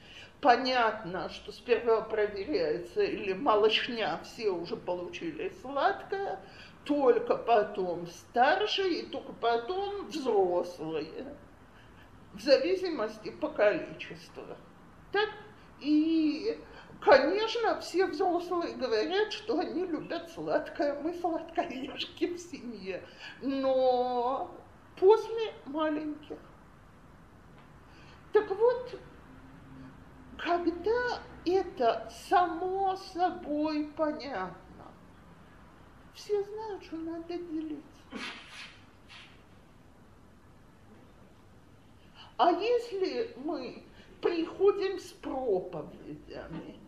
[SPEAKER 1] понятно, что сперва проверяется или малышня, все уже получили сладкое, только потом старшие и только потом взрослые, в зависимости по количеству. Так? И, конечно, все взрослые говорят, что они любят сладкое, мы сладкоежки в семье, но после маленьких. Так вот, когда это само собой понятно, все знают, что надо делиться. А если мы приходим с проповедями,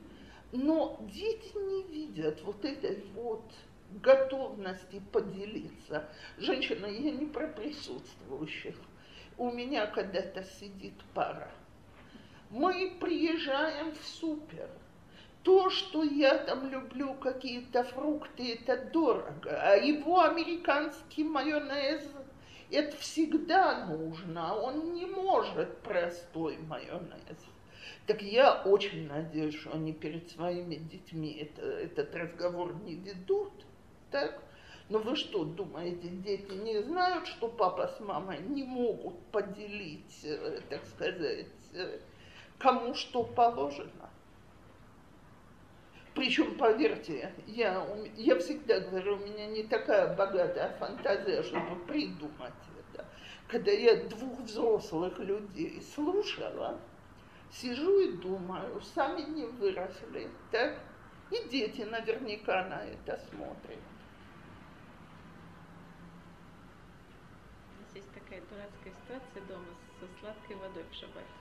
[SPEAKER 1] но дети не видят вот этой вот готовности поделиться. Женщина, я не про присутствующих. У меня когда-то сидит пара – мы приезжаем в супер. То, что я там люблю какие-то фрукты, это дорого. А его американский майонез, это всегда нужно. Он не может простой майонез. Так я очень надеюсь, что они перед своими детьми это, этот разговор не ведут. Так? Но вы что думаете, дети не знают, что папа с мамой не могут поделить, э, так сказать, э, кому что положено. Причем, поверьте, я, я всегда говорю, у меня не такая богатая фантазия, чтобы придумать это. Когда я двух взрослых людей слушала, сижу и думаю, сами не выросли, так? И дети наверняка на это смотрят.
[SPEAKER 3] У нас есть такая дурацкая ситуация дома со сладкой водой в шаббат.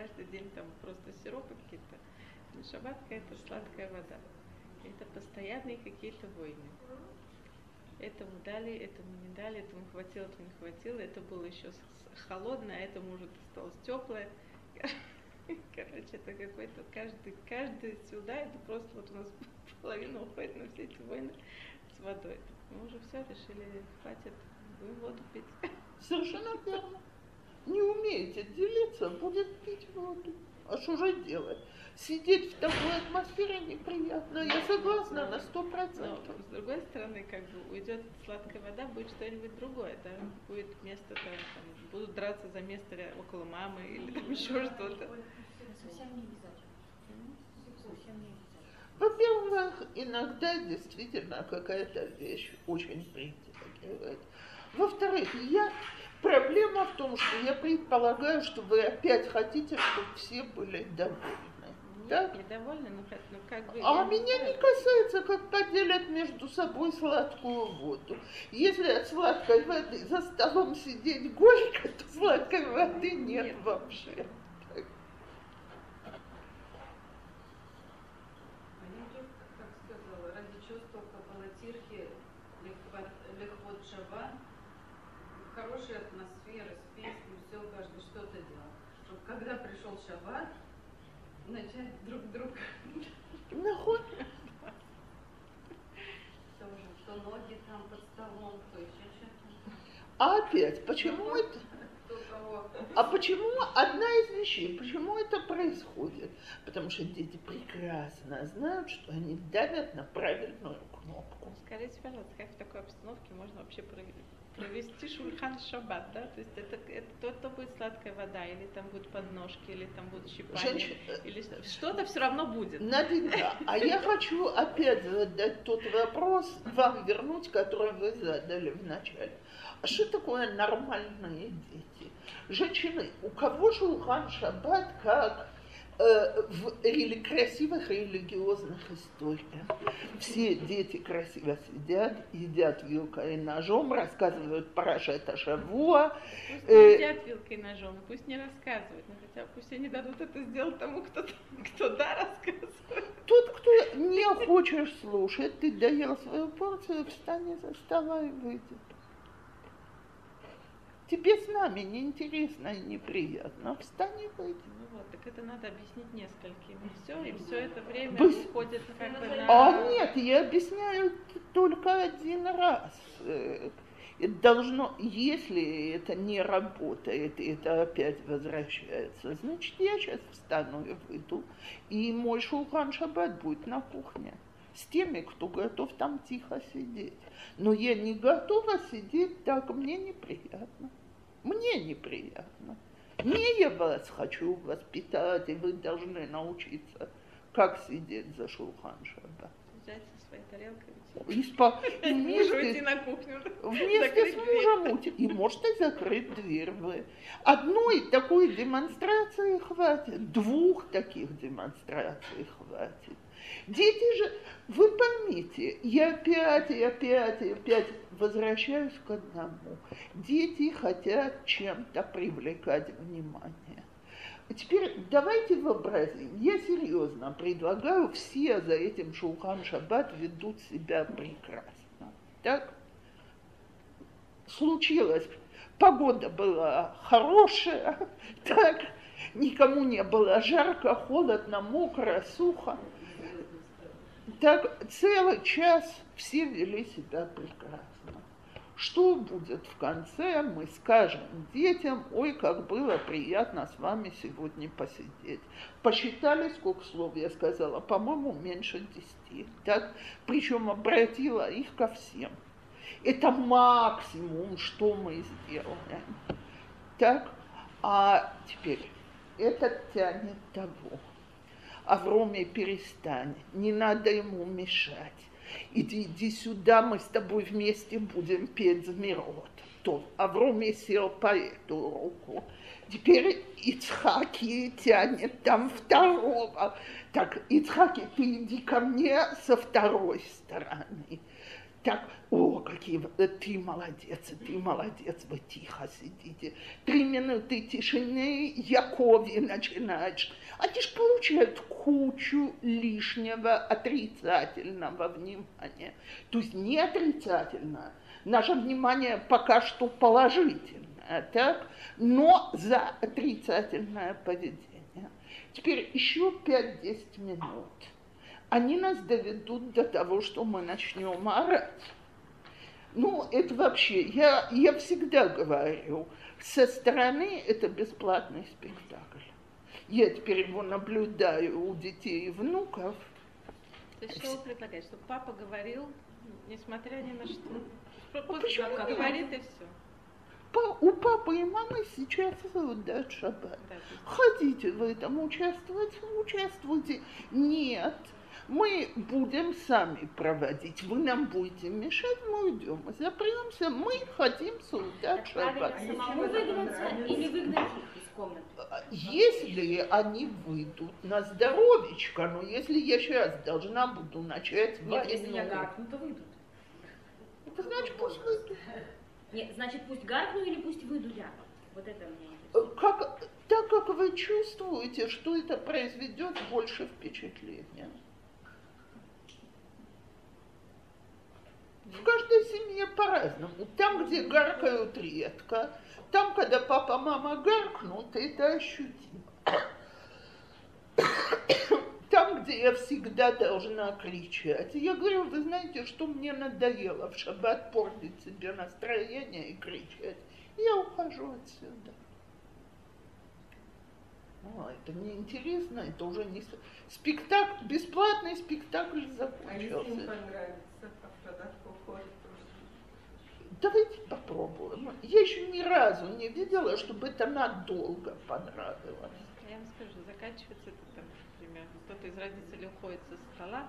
[SPEAKER 3] Каждый день там просто сиропы какие-то Но шаббат это сладкая вода. Это постоянные какие-то войны. Этому дали, этому не дали, этому хватило, этому не хватило. Это было еще холодное, а этому уже осталось теплое. Короче, это какой-то каждый, каждый сюда, это просто вот у нас половина уходит на все эти войны с водой. Мы уже все решили, хватит, будем воду пить.
[SPEAKER 1] Совершенно верно. Не умеете делиться, будет пить воду. А что же делать? Сидеть в такой атмосфере неприятно. Я согласна на сто процентов.
[SPEAKER 3] с другой стороны, как бы уйдет сладкая вода, будет что-нибудь другое, да, будет место там, там, будут драться за место около мамы или там еще что-то.
[SPEAKER 7] Совсем не обязательно. Совсем не обязательно.
[SPEAKER 1] Во-первых, иногда действительно какая-то вещь очень притягивает. Во-вторых, я... Проблема в том, что я предполагаю, что вы опять хотите, чтобы все были довольны.
[SPEAKER 3] Нет, недовольны, но, как- ну, как бы...
[SPEAKER 1] А меня не касается, как поделят между собой сладкую воду. Если от сладкой воды за столом сидеть горько, то сладкой воды нет,
[SPEAKER 3] Нет.
[SPEAKER 1] вообще.
[SPEAKER 4] А я вдруг, как сказала, ради чего столько балатирки, лихвот шаба, хорошая атмосфера с песней, все, каждый что-то делал. Чтобы когда пришел шаббат, начать друг друга
[SPEAKER 1] Нахуй.
[SPEAKER 4] тоже, то ноги там под столом, то еще что-то.
[SPEAKER 1] А опять, почему это? А почему одна из вещей, почему это происходит? Потому что дети прекрасно знают, что они давят на правильную кнопку.
[SPEAKER 3] Скажите, пожалуйста, как в такой обстановке можно вообще провести, шульхан шаббат, да? То есть это, это то, то будет сладкая вода, или там будут подножки, или там будут щипания,
[SPEAKER 1] Женщина-
[SPEAKER 3] или что- что-то все равно будет.
[SPEAKER 1] Наденька, а я хочу опять задать тот вопрос, вам вернуть, который вы задали в начале. А что такое нормальные дети? Женщины, у кого шулхан шаббат как э, в рели- красивых религиозных историях? Все дети красиво сидят, едят вилкой и ножом, рассказывают парашета Шавуа,
[SPEAKER 3] Пусть
[SPEAKER 1] Э,
[SPEAKER 3] едят вилкой и ножом, пусть не рассказывают, но хотя пусть они дадут это сделать тому, кто, кто да рассказывает.
[SPEAKER 1] Тот, кто не хочешь слушать, ты доел свою порцию, встань из-за стола и выйди. Тебе с нами неинтересно и неприятно. Встань и выйди.
[SPEAKER 3] Ну вот, так это надо объяснить нескольким. И все, и все это время
[SPEAKER 1] Вы-
[SPEAKER 3] уходит как бы на...
[SPEAKER 1] А нет, я объясняю только один раз. Э, Это должно, если это не работает, и это опять возвращается, значит, я сейчас встану и выйду, и мой шулхан шаббат будет на кухне с теми, кто готов там тихо сидеть. Но я не готова сидеть так, мне неприятно. Мне неприятно. Не я вас хочу воспитать, и вы должны научиться, как сидеть за шулхан шаббат.
[SPEAKER 3] Взять со своей тарелкой
[SPEAKER 1] И спа-
[SPEAKER 3] на кухню.
[SPEAKER 1] вместе с
[SPEAKER 3] дверь.
[SPEAKER 1] мужем уйти. И можете закрыть дверь вы. Одной такой демонстрации хватит, двух таких демонстраций хватит. Дети же, вы поймите, я опять и опять и опять возвращаюсь к одному. Дети хотят чем-то привлекать внимание. Теперь давайте вообразим, я серьезно предлагаю, все за этим Шулхан Шаббат ведут себя прекрасно. Так? Случилось, погода была хорошая, так, никому не было жарко, холодно, мокро, сухо. Так целый час все вели себя прекрасно. Что будет в конце, мы скажем детям, ой, как было приятно с вами сегодня посидеть. Посчитали, сколько слов я сказала, по-моему, меньше десяти. Так? Причем обратила их ко всем. Это максимум, что мы сделаем. Так? А теперь, этот тянет того. Авроме, перестань, не надо ему мешать. Иди, иди сюда, мы с тобой вместе будем петь Змирот. То Авроме сел по эту руку. Теперь Ицхаки тянет там второго. Так, Ицхаки, ты иди ко мне со второй стороны. Так, о, какие э, ты молодец, ты молодец, вы тихо сидите. Три минуты тишины, Якови начинаешь. Они ж получают кучу лишнего отрицательного внимания. То есть не отрицательное. Наше внимание пока что положительное, так? Но за отрицательное поведение. Теперь еще 5-10 минут они нас доведут до того, что мы начнем орать. Ну, это вообще, я, я всегда говорю, со стороны это бесплатный спектакль. Я теперь его наблюдаю у детей и внуков.
[SPEAKER 3] То есть что вы предлагаете? Чтобы папа говорил, несмотря ни на что?
[SPEAKER 1] Ну, почему нет?
[SPEAKER 3] говорит и все.
[SPEAKER 1] Па- у папы и мамы сейчас дат шаббат.
[SPEAKER 3] Да,
[SPEAKER 1] Хотите в этом участвовать? Участвуйте. Нет, мы будем сами проводить. Вы нам будете мешать, мы уйдем. Запремся, мы хотим
[SPEAKER 7] правильно
[SPEAKER 1] Шаббат.
[SPEAKER 7] или выгнать их из комнаты?
[SPEAKER 1] Если они выйдут на здоровечко, но если я сейчас должна буду начать
[SPEAKER 7] Нет, если я гаркну, то выйдут.
[SPEAKER 1] это значит пусть выйдут.
[SPEAKER 7] Нет, значит, пусть гаркну или пусть выйду я. Вот это мне
[SPEAKER 1] Э. Как, так как вы чувствуете, что это произведет больше впечатления. В каждой семье по-разному. Там, где гаркают редко, там, когда папа, мама гаркнут, это ощутимо. Там, где я всегда должна кричать. Я говорю, вы знаете, что мне надоело в шаббат портить себе настроение и кричать. Я ухожу отсюда. Ну, это неинтересно, это уже не... Спектакль, бесплатный спектакль
[SPEAKER 6] А если
[SPEAKER 1] закончился.
[SPEAKER 6] им понравится.
[SPEAKER 1] Давайте попробуем. Я еще ни разу не видела, чтобы это надолго понравилось.
[SPEAKER 3] Я вам скажу, заканчивается это там, например, кто-то из родителей уходит со стола,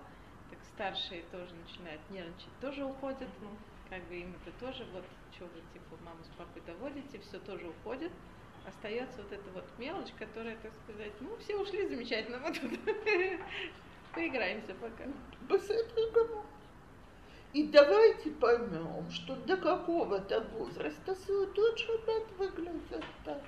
[SPEAKER 3] так старшие тоже начинают нервничать, тоже уходят, ну, как бы им это тоже, вот, что вы, типа, маму с папой доводите, все тоже уходит. Остается вот эта вот мелочь, которая, так сказать, ну, все ушли, замечательно, вот тут поиграемся пока.
[SPEAKER 1] По-сеприкому. И давайте поймем, что до какого-то возраста тот шаббат выглядит так.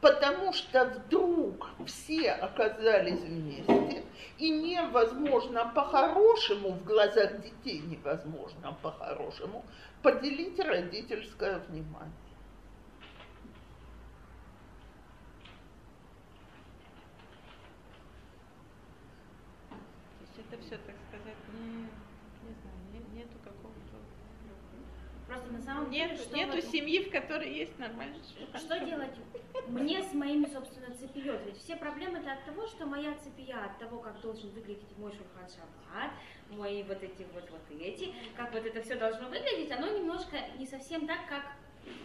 [SPEAKER 1] Потому что вдруг все оказались вместе, и невозможно по-хорошему, в глазах детей невозможно по-хорошему, поделить родительское внимание.
[SPEAKER 3] Это все, так сказать, не, не знаю, не- нету какого-то...
[SPEAKER 7] Просто на самом деле,
[SPEAKER 3] Нету,
[SPEAKER 7] что,
[SPEAKER 3] нету
[SPEAKER 7] этом-
[SPEAKER 3] семьи, в которой есть нормальный
[SPEAKER 7] что делать мне с моими, собственно, цепиет? Ведь все проблемы это от того, что моя цепия, от того, как должен выглядеть мой шурхан шаббат, мои вот эти вот вот эти, как вот это все должно выглядеть, оно немножко не совсем так, как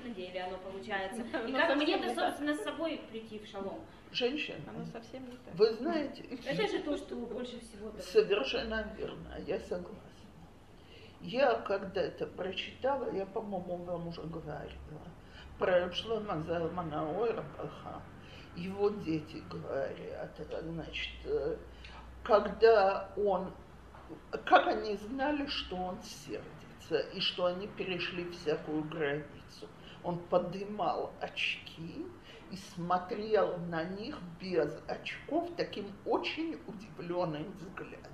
[SPEAKER 7] на деле оно получается. И
[SPEAKER 3] Оно
[SPEAKER 7] как
[SPEAKER 3] совсем
[SPEAKER 7] мне-то,
[SPEAKER 3] не так.
[SPEAKER 7] собственно, с собой прийти в шалом.
[SPEAKER 1] Женщина,
[SPEAKER 3] Оно совсем не так.
[SPEAKER 1] вы знаете,
[SPEAKER 7] Это же то, что больше всего...
[SPEAKER 1] Совершенно верно, я согласна. Я когда-то прочитала, я, по-моему, вам уже говорила, про Шлема Залмана Ойрбаха. Его дети говорят, значит, э, когда он, как они знали, что он сердится, и что они перешли всякую границу. Он подымал очки и смотрел на них без очков таким очень удивленным взглядом.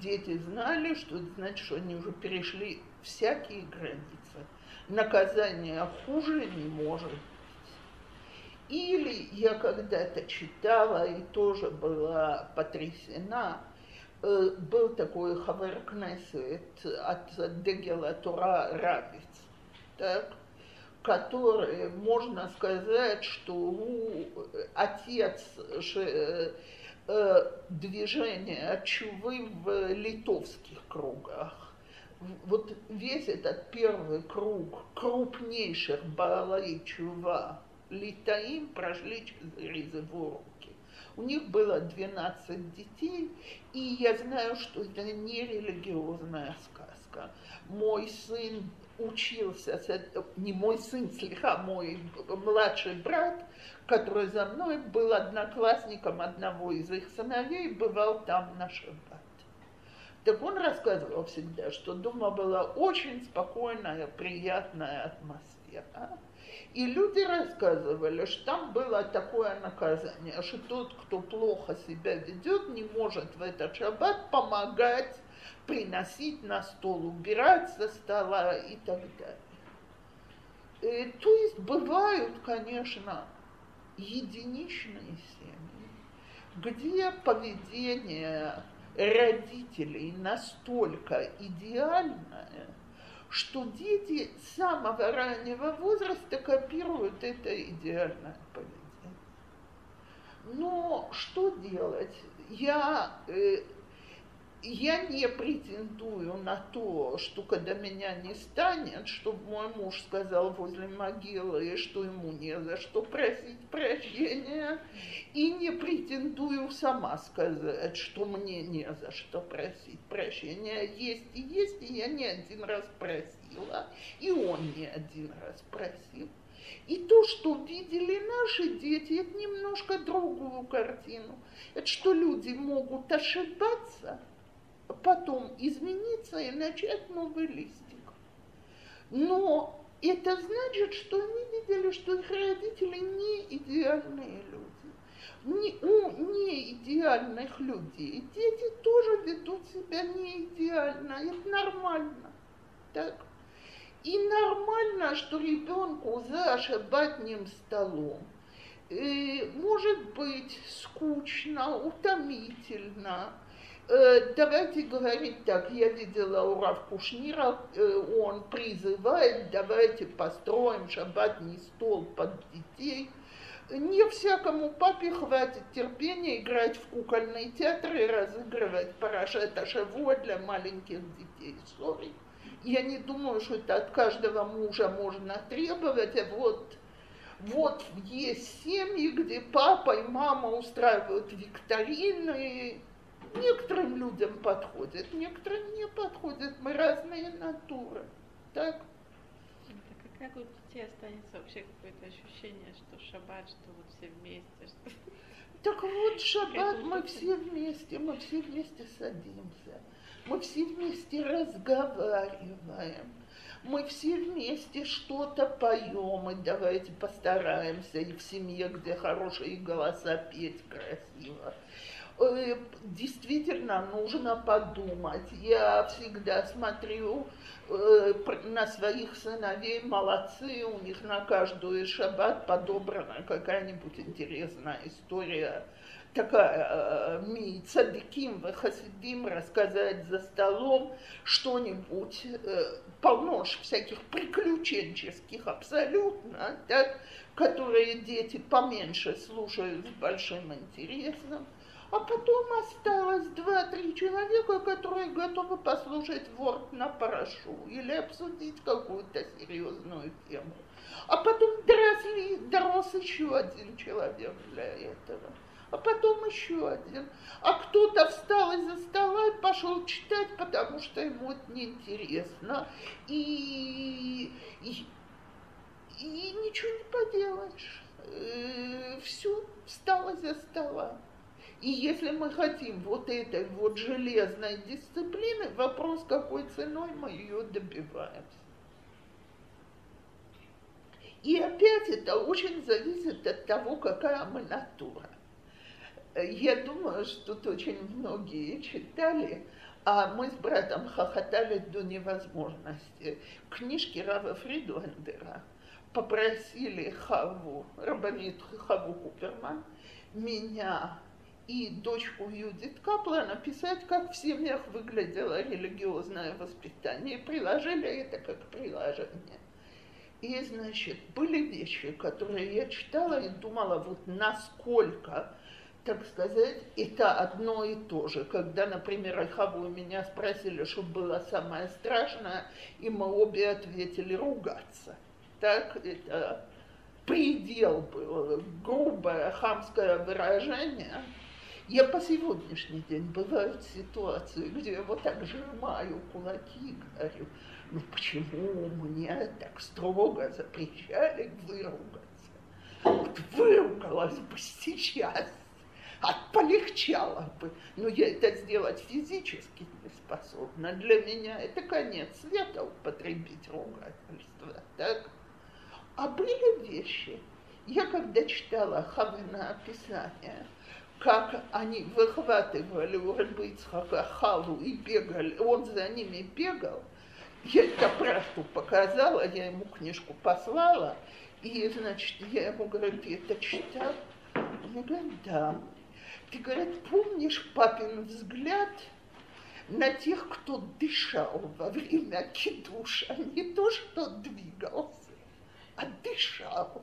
[SPEAKER 1] Дети знали, что значит, что они уже перешли всякие границы. Наказание хуже не может. Или я когда-то читала и тоже была потрясена, э, был такой Хавер Кнессет от Дегела Тура Равиц, так, который, можно сказать, что у- отец э, движения чувы в литовских кругах. Вот весь этот первый круг крупнейших Баалай чува Литаим прошли через его руки. У них было 12 детей, и я знаю, что это не религиозная сказка. Мой сын учился, не мой сын, слегка мой младший брат, который за мной был одноклассником одного из их сыновей, бывал там на шаббат. Так он рассказывал всегда, что дома была очень спокойная, приятная атмосфера. И люди рассказывали, что там было такое наказание, что тот, кто плохо себя ведет, не может в этот шаббат помогать приносить на стол, убирать со стола и так далее. И, э, то есть бывают, конечно, единичные семьи, где поведение родителей настолько идеальное, что дети с самого раннего возраста копируют это идеальное поведение. Но что делать? Я э, я не претендую на то, что когда меня не станет, чтобы мой муж сказал возле могилы, что ему не за что просить прощения, и не претендую сама сказать, что мне не за что просить прощения. Есть и есть, и я не один раз просила, и он не один раз просил. И то, что видели наши дети, это немножко другую картину. Это что люди могут ошибаться – потом измениться и начать новый листик. Но это значит, что они видели, что их родители не идеальные люди. Не, у не идеальных людей дети тоже ведут себя не идеально. Это нормально. Так? И нормально, что ребенку за шабатным столом э, может быть скучно, утомительно, давайте говорить так, я видела у Рав э, он призывает, давайте построим шаббатный стол под детей. Не всякому папе хватит терпения играть в кукольный театр и разыгрывать парашета шавуа для маленьких детей. Сори. Я не думаю, что это от каждого мужа можно требовать, а вот вот есть семьи, где папа и мама устраивают викторины, Некоторым людям подходит, некоторым не подходит. Мы разные натуры. Так?
[SPEAKER 3] Так как у детей останется вообще какое-то ощущение, что шаббат, что вот все вместе, что...
[SPEAKER 1] Так вот, шаббат мы все вместе, мы все вместе садимся, мы все вместе разговариваем, мы все вместе что-то поем, и давайте постараемся и в семье, где хорошие голоса петь красиво. Э, действительно нужно подумать. Я всегда смотрю э, на своих сыновей, молодцы, у них на каждую шаббат подобрана какая-нибудь интересная история такая э, ми цадыким хасидим рассказать за столом что-нибудь, полно всяких приключенческих абсолютно, так, которые дети поменьше слушают с большим интересом. А потом осталось два-три человека, которые готовы послушать ворд на парашу или обсудить какую-то серьезную тему. А потом доросли, дорос еще один человек для этого. А потом еще один. А кто-то встал из-за стола и пошел читать, потому что ему это неинтересно. И, и, и ничего не поделаешь. Э, Все встал из-за стола. И если мы хотим вот этой вот железной дисциплины, вопрос, какой ценой мы ее добиваемся. И опять это очень зависит от того, какая мы натура. Я думаю, что тут очень многие читали, а мы с братом хохотали до невозможности. Книжки Рава Фридлендера попросили Хаву, Рабанит Хаву Куперман, меня и дочку Юдит Капла написать, как в семьях выглядело религиозное воспитание. Приложили это как приложение. И, значит, были вещи, которые я читала и думала, вот насколько, так сказать, это одно и то же. Когда, например, Айхаву меня спросили, что было самое страшное, и мы обе ответили ругаться. Так, это предел был, грубое хамское выражение – я по сегодняшний день бывают ситуации, где я вот так сжимаю кулаки говорю, ну почему мне так строго запрещали выругаться? Вот выругалась бы сейчас, А бы, но я это сделать физически не способна. Для меня это конец света употребить ругательство. Так? А были вещи, я когда читала Хавина описание, как они выхватывали у Рыбыцхака халу и бегали, он за ними бегал, я это правду показала, я ему книжку послала, и, значит, я ему говорю, ты это читал? Он говорит, да. Ты, говорит, помнишь папин взгляд на тех, кто дышал во время кидуша, не то, что двигался, а дышал.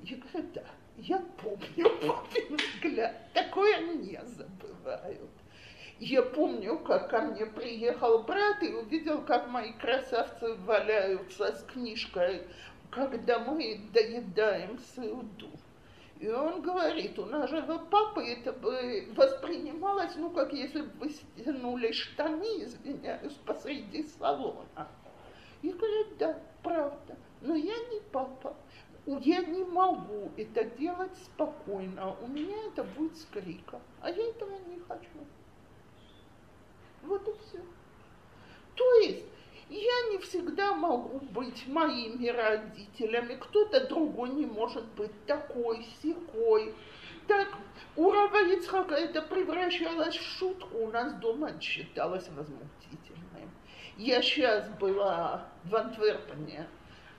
[SPEAKER 1] Я говорю, да, я помню папин взгляд, такое не забывают. Я помню, как ко мне приехал брат и увидел, как мои красавцы валяются с книжкой, когда мы доедаем сыуду. И он говорит, у нашего папы это бы воспринималось, ну, как если бы вы стянули штаны, извиняюсь, посреди салона. И говорит, да, правда, но я не папа. Я не могу это делать спокойно. У меня это будет с криком. А я этого не хочу. Вот и все. То есть я не всегда могу быть моими родителями, кто-то другой не может быть такой, секой. Так, у Рава Ицхака это превращалось в шутку, у нас дома считалось возмутительным. Я сейчас была в Антверпене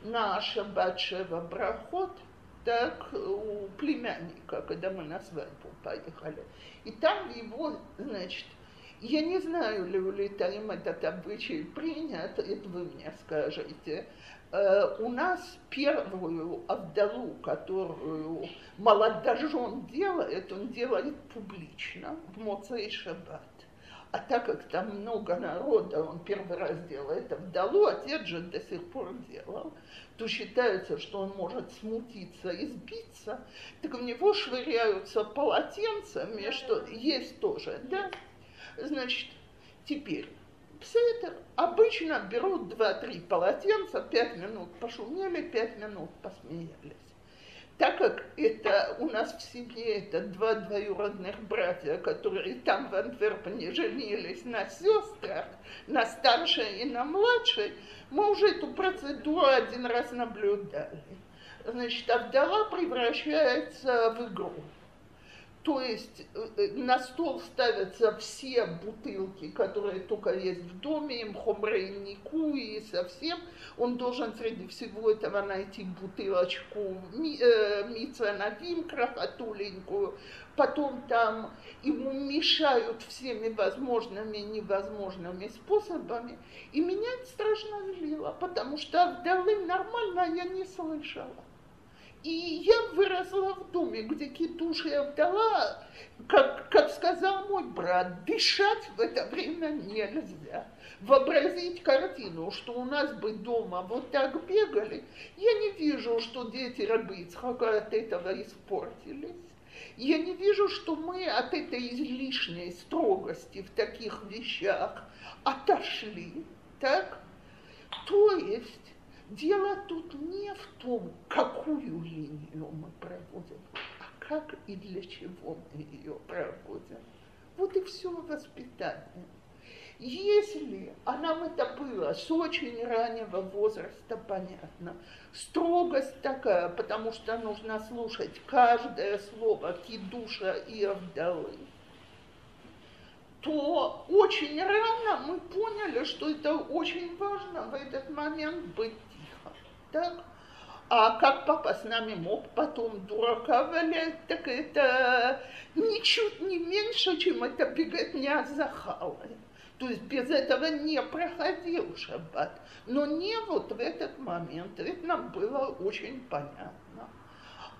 [SPEAKER 1] на Шаббат-Шева Брахот, так, у племянника, когда мы на свадьбу поехали. И там его, значит, я не знаю, ли у Литаим этот обычай принят, это вы мне скажете. Э, у нас первую Авдалу, которую молодожен делает, он делает публично в Моцей Шаббат. А так как там много народа, он первый раз делает Авдалу, отец же до сих пор делал, то считается, что он может смутиться и сбиться, так в него швыряются полотенцами, что есть тоже, да? Значит, теперь Псетер обычно берут два-три полотенца, пять минут пошумели, пять минут посмеялись. Так как это у нас в семье это два двоюродных братья, которые там в Антверпене женились на сестрах, на старшей и на младшей, мы уже эту процедуру один раз наблюдали. Значит, а превращается в игру. То есть э, э, на стол ставятся все бутылки, которые только есть в доме, мхомрейнику и совсем. Он должен среди всего этого найти бутылочку э, мицанавим, крохотуленькую. Потом там ему мешают всеми возможными и невозможными способами. И меня это страшно злило, потому что вдовы нормально я не слышала. И я выросла в доме, где китуш я вдала, как, как сказал мой брат, дышать в это время нельзя. Вообразить картину, что у нас бы дома вот так бегали, я не вижу, что дети рабы от этого испортились. Я не вижу, что мы от этой излишней строгости в таких вещах отошли. Так? То есть Дело тут не в том, какую линию мы проводим, а как и для чего мы ее проводим. Вот и все воспитание. Если, а нам это было с очень раннего возраста, понятно, строгость такая, потому что нужно слушать каждое слово кидуша и авдалы, то очень рано мы поняли, что это очень важно в этот момент быть так? А как папа с нами мог потом дурака валять, так это ничуть не меньше, чем это беготня за халой. То есть без этого не проходил шаббат. Но не вот в этот момент. Это нам было очень понятно.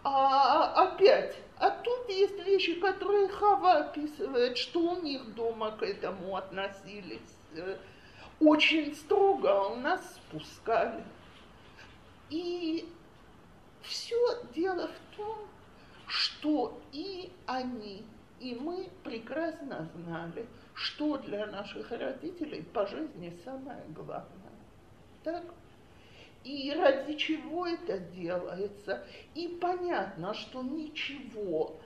[SPEAKER 1] А опять, а тут есть вещи, которые Хава описывает, что у них дома к этому относились э, очень строго, а у нас спускали. И все дело в том, что и они, и мы прекрасно знали, что для наших родителей по жизни самое главное. Так? И ради чего это делается. И понятно, что ничего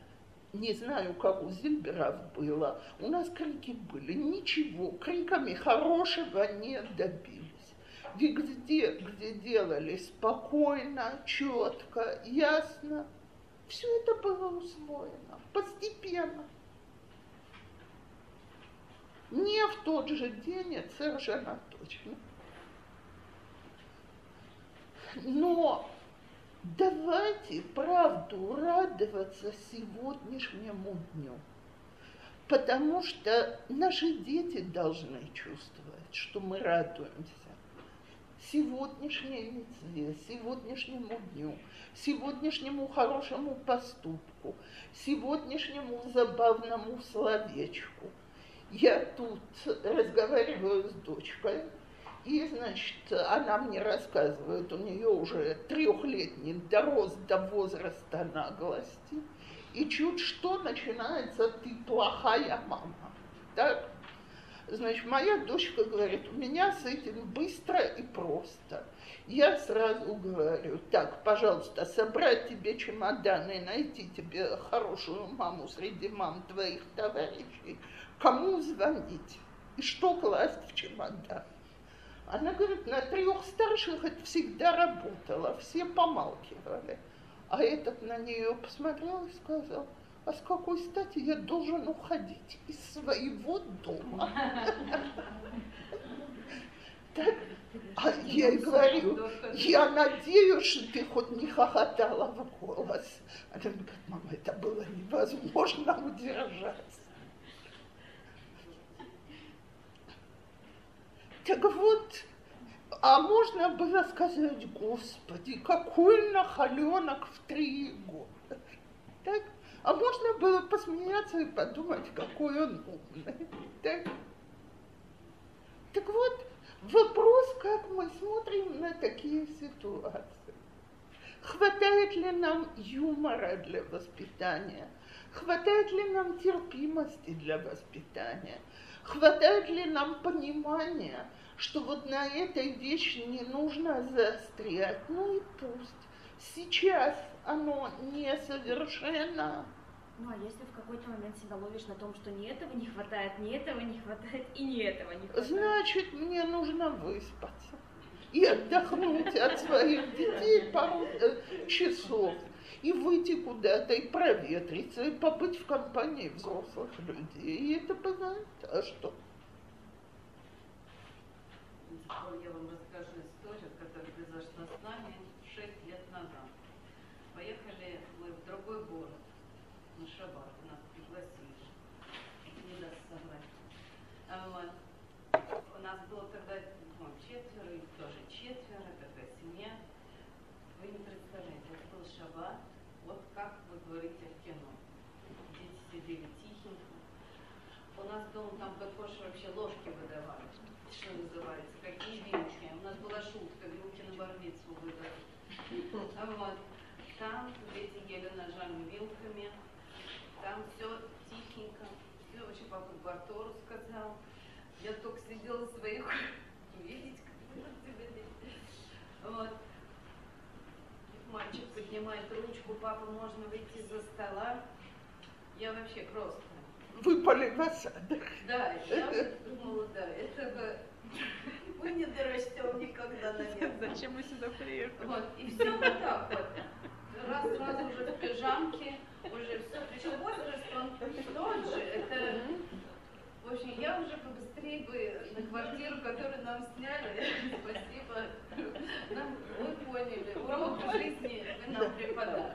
[SPEAKER 1] не знаю, как у Зильберов было, у нас крики были, ничего, криками хорошего не добились. Везде, где делали спокойно, четко, ясно, все это было усвоено постепенно. Не в тот же день, это совершенно точно. Но давайте правду радоваться сегодняшнему дню. Потому что наши дети должны чувствовать, что мы радуемся сегодняшней митве, сегодняшнему дню, сегодняшнему хорошему поступку, сегодняшнему забавному словечку. Я тут разговариваю с дочкой, и, значит, она мне рассказывает, у нее уже трехлетний дорос до возраста наглости, и чуть что начинается «ты плохая мама». Так? Значит, моя дочка говорит, у меня с этим быстро и просто. Я сразу говорю, так, пожалуйста, собрать тебе чемоданы, найти тебе хорошую маму среди мам твоих товарищей, кому звонить и что класть в чемодан. Она говорит, на трех старших это всегда работало, все помалкивали. А этот на нее посмотрел и сказал, а с какой стати я должен уходить из своего дома? Так, а я и говорю, я надеюсь, что ты хоть не хохотала в голос. Она говорит, мама, это было невозможно удержаться. Так вот, а можно было сказать, Господи, какой нахаленок в три года. Так? А можно было посмеяться и подумать, какой он умный. Так, так вот, вопрос, как мы смотрим на такие ситуации. Хватает ли нам юмора для воспитания? Хватает ли нам терпимости для воспитания? Хватает ли нам понимания, что вот на этой вещи не нужно заострять? Ну и пусть. Сейчас оно несовершенно.
[SPEAKER 7] Ну а если в какой-то момент себя ловишь на том, что ни этого не хватает, ни этого не хватает и ни этого не хватает?
[SPEAKER 1] Значит, мне нужно выспаться и отдохнуть от своих детей пару э, часов и выйти куда-то и проветриться, и побыть в компании взрослых людей. И это бывает. А что?
[SPEAKER 4] Я вам расскажу историю, которая произошла с нами 6 лет назад. Поехали мы в другой город на шаббат, нас пригласили. Не даст соврать. А вот. У нас было тогда ну, четверо, и тоже четверо, такая семья. Вы не представляете, это был шаббат, вот как вы говорите в кино. Дети сидели тихенько. У нас дома там под кош вообще ложки выдавали, что называется, какие вилки. У нас была шутка, вилки на бармицу выдали. А вот. Там дети ели ножами, вилками. Там все тихенько. Все очень папа Бартору сказал. Я только сидела своих... Видите, как себя Вот. Мальчик поднимает ручку, папа, можно выйти за стола. Я вообще просто.
[SPEAKER 1] Выпали в осадок.
[SPEAKER 4] Да, я думала, да, это бы мы не дорастем никогда, наверное.
[SPEAKER 3] Зачем мы сюда приехали?
[SPEAKER 4] Вот, и все вот так вот. Раз сразу уже в пижамке, уже все. Причем возраст он тот же. Это, в общем, я уже побыстрее бы на квартиру, которую нам сняли, спасибо, нам, вы поняли, урок жизни вы нам преподали.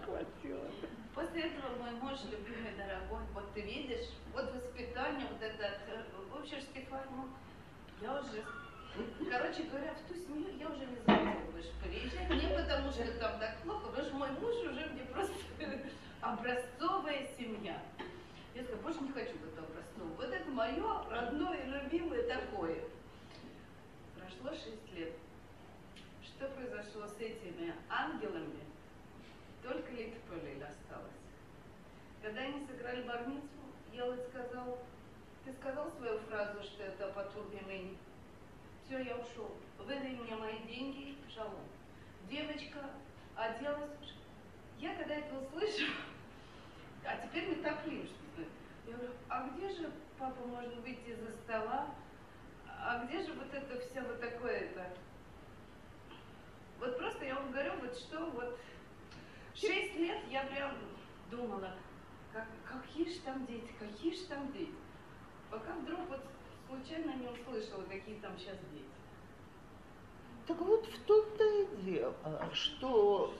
[SPEAKER 4] После этого мой муж, любимый, дорогой, вот ты видишь, вот воспитание, вот это, в общем, Стефан, ну, я уже, короче говоря, в ту семью я уже не захотела больше приезжать, не потому что там так плохо, потому что мой муж уже мне просто образцовая семья. Я сказала, больше не хочу в это образцовое. Вот это мое родное, любимое такое. Прошло шесть лет. Что произошло с этими ангелами? Только Литполель осталось. Когда они сыграли бармицу, Елот сказал, ты сказал свою фразу, что это по турбине? Все, я ушел. Выдай мне мои деньги, шалом. Девочка оделась. Я когда это услышала, а теперь мы так римские. Я говорю, а где же папа может выйти из-за стола? А где же вот это все вот такое-то? Вот просто я вам говорю, вот что вот шесть лет я прям думала, как, какие же там дети, какие же там дети. Пока вдруг вот случайно не услышала, какие там сейчас дети.
[SPEAKER 1] Так вот в том-то и дело, что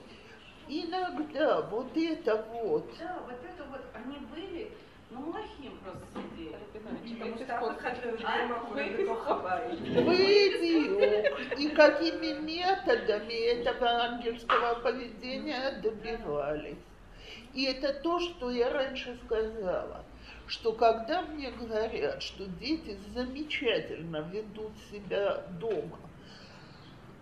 [SPEAKER 1] иногда вот это вот,
[SPEAKER 4] Да, вот это вот, они были, ну махим просто сидели.
[SPEAKER 6] Хабари.
[SPEAKER 1] Бедюк. И какими методами этого ангельского поведения добивались. И это то, что я раньше сказала, что когда мне говорят, что дети замечательно ведут себя дома,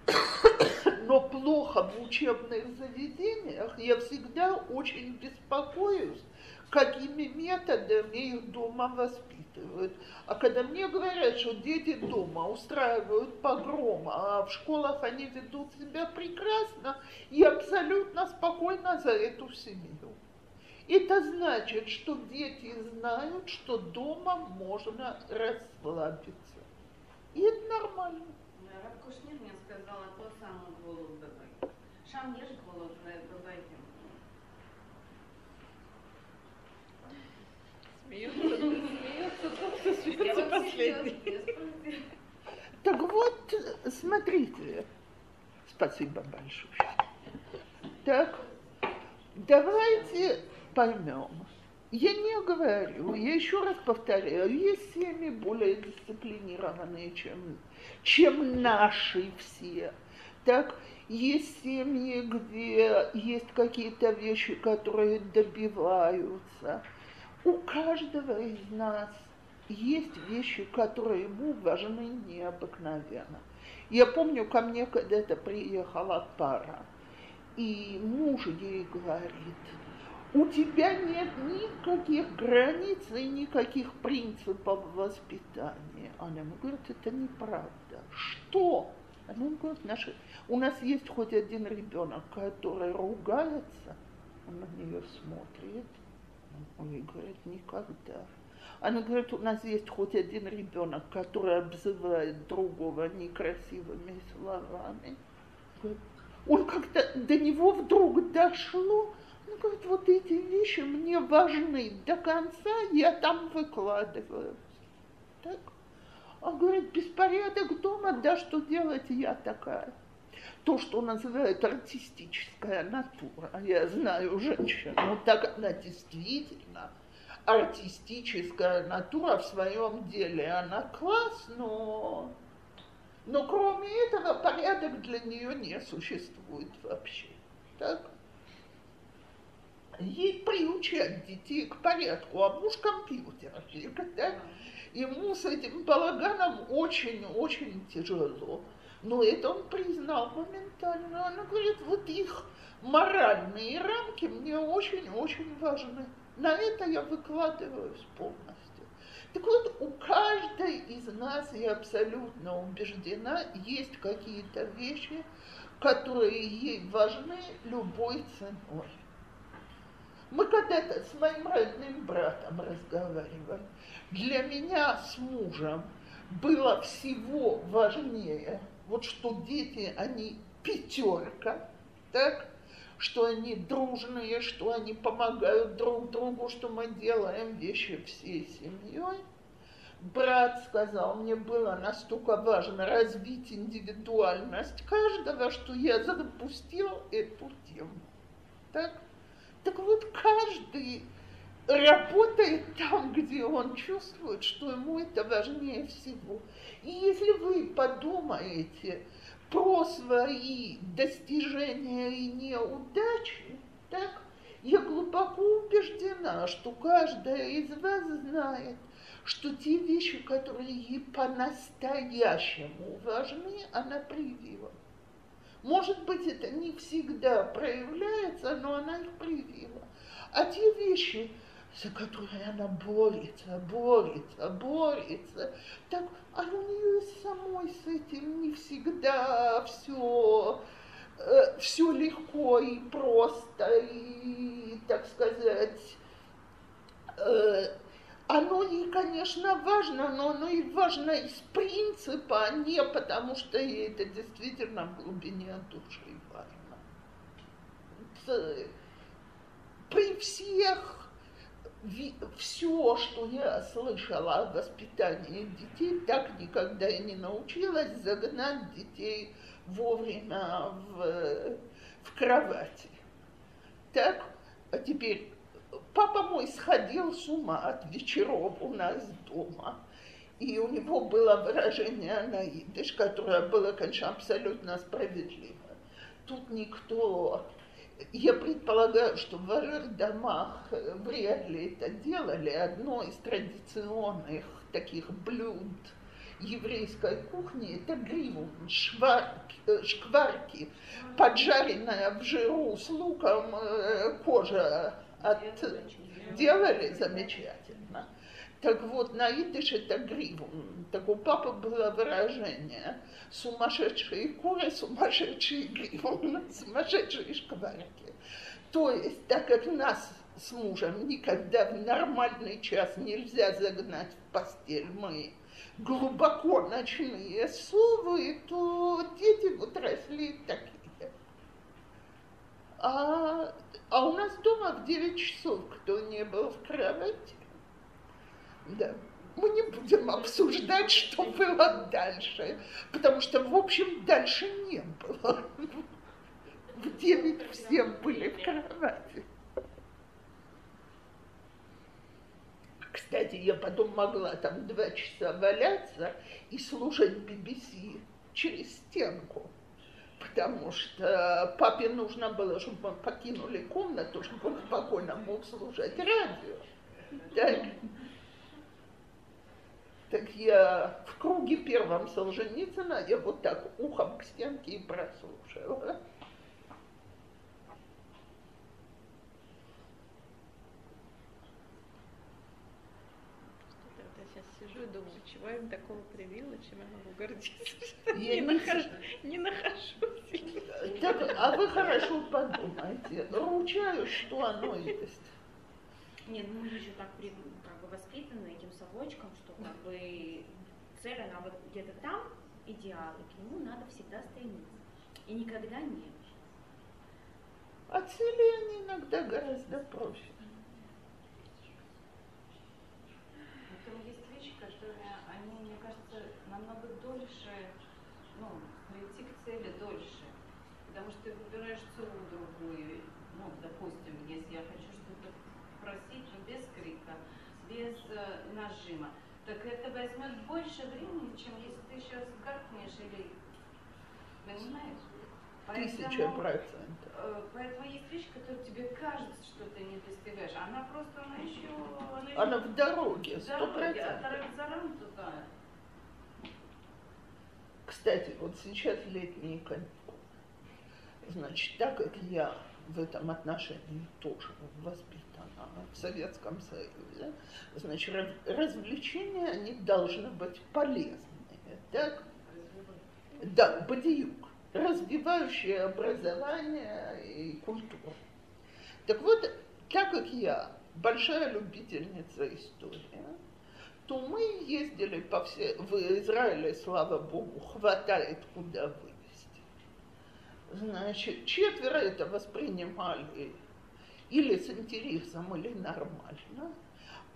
[SPEAKER 1] но плохо в учебных заведениях, я всегда очень беспокоюсь, какими методами их дома воспитывают. А когда мне говорят, что дети дома устраивают погромы, а в школах они ведут себя прекрасно, я абсолютно спокойна за эту семью. Это значит, что дети знают, что дома можно расслабиться. И это нормально.
[SPEAKER 4] Раб Кушнир мне сказал, то самое голос бабай. Шам ешь голос бабай.
[SPEAKER 3] Смеется, смеется тот, кто
[SPEAKER 4] Я
[SPEAKER 3] смеется последний.
[SPEAKER 1] Так вот, смотрите, спасибо большое. Так, давайте поймем. Я не говорю, я еще раз повторяю, есть семьи более дисциплинированные, чем, чем наши все. Так, есть семьи, где есть какие-то вещи, которые добиваются. У каждого из нас есть вещи, которые ему важны необыкновенно. Я помню, ко мне когда-то приехала пара, и муж ей говорит, у тебя нет никаких границ и никаких принципов воспитания. Она ему говорит, это неправда. Что? Она ему говорит, наши... у нас есть хоть один ребенок, который ругается, он на нее смотрит, он ей говорит, никогда. Она говорит, у нас есть хоть один ребенок, который обзывает другого некрасивыми словами. Он как-то до него вдруг дошло, он говорит, вот эти вещи мне важны до конца, я там выкладываю. Так? Он говорит, беспорядок дома, да что делать, я такая. То, что называют артистическая натура. Я знаю женщину, так она действительно артистическая натура в своем деле. Она класс, но, но кроме этого порядок для нее не существует вообще. Так? Ей приучать детей к порядку, а муж компьютерщик, да? Ему с этим балаганом очень-очень тяжело. Но это он признал моментально. Она говорит, вот их моральные рамки мне очень-очень важны. На это я выкладываюсь полностью. Так вот, у каждой из нас, я абсолютно убеждена, есть какие-то вещи, которые ей важны любой ценой. Мы когда-то с моим родным братом разговаривали. Для меня с мужем было всего важнее, вот что дети, они пятерка, так, что они дружные, что они помогают друг другу, что мы делаем вещи всей семьей. Брат сказал, мне было настолько важно развить индивидуальность каждого, что я запустил эту тему. Так? Так вот, каждый работает там, где он чувствует, что ему это важнее всего. И если вы подумаете про свои достижения и неудачи, так, я глубоко убеждена, что каждая из вас знает, что те вещи, которые ей по-настоящему важны, она привила. Может быть, это не всегда проявляется, но она их привила. А те вещи, за которые она борется, борется, борется, так а у нее самой с этим не всегда все э, все легко и просто, и, так сказать, э, оно и, конечно, важно, но оно и важно из принципа, а не потому, что ей это действительно в глубине души важно. При всех все, что я слышала о воспитании детей, так никогда и не научилась загнать детей вовремя в, в кровати. Так, а теперь папа мой сходил с ума от вечеров у нас дома. И у него было выражение на идыш, которое было, конечно, абсолютно справедливо. Тут никто я предполагаю, что в домах э, вряд ли это делали. Одно из традиционных таких блюд еврейской кухни – это гривун, шварки, э, шкварки, поджаренная в жиру с луком э, кожа от... Делали замечательно. Так вот, на идыш это гривун. Так у папы было выражение сумасшедшие куры, сумасшедшие гривун, сумасшедшие шкварки. То есть, так как нас с мужем никогда в нормальный час нельзя загнать в постель, мы глубоко ночные совы, то дети вот росли такие. А, а у нас дома в 9 часов кто не был в кровати. Да. Мы не будем обсуждать, что было дальше, потому что, в общем, дальше не было. В 9 все были в кровати. Кстати, я потом могла там два часа валяться и слушать BBC через стенку потому что папе нужно было, чтобы мы покинули комнату, чтобы он спокойно мог слушать радио. Так, так я в круге первом Солженицына, я вот так ухом к стенке и прослушала.
[SPEAKER 3] Сижу и думаю, чего я им такого привила, чем я могу гордиться,
[SPEAKER 1] Я
[SPEAKER 3] не,
[SPEAKER 1] не
[SPEAKER 3] нахожу, не нахожусь.
[SPEAKER 1] Так, а вы хорошо подумайте. Ручаюсь, что оно есть.
[SPEAKER 7] Нет, ну мы еще так при- как бы воспитаны этим совочком, что как бы цель, она вот где-то там, идеал, и к нему надо всегда стремиться. И никогда нет.
[SPEAKER 1] А цели они иногда гораздо проще.
[SPEAKER 4] Потом есть вещи, которые, они, мне кажется, намного дольше, ну, прийти к цели дольше. Потому что ты выбираешь целую другую. Ну, допустим, если я хочу что-то просить, но без крика, без э, нажима, так это возьмет больше времени, чем если ты сейчас гаркнешь или... Понимаешь?
[SPEAKER 1] Тысяча процентов.
[SPEAKER 4] э, Поэтому есть вещи, которые тебе кажется, что ты не достигаешь. Она просто, она еще... Она,
[SPEAKER 1] Она в дороге,
[SPEAKER 4] в
[SPEAKER 1] сто
[SPEAKER 4] а
[SPEAKER 1] процентов.
[SPEAKER 4] Тарам туда.
[SPEAKER 1] Кстати, вот сейчас летние каникулы. Значит, так как я в этом отношении тоже воспитана в Советском Союзе, значит, раз- развлечения, они должны быть полезные, так? Да, бадиюк, развивающее образование и культуру. Так вот, так как я большая любительница истории, то мы ездили по все... В Израиле, слава богу, хватает куда вывести. Значит, четверо это воспринимали или с интересом, или нормально,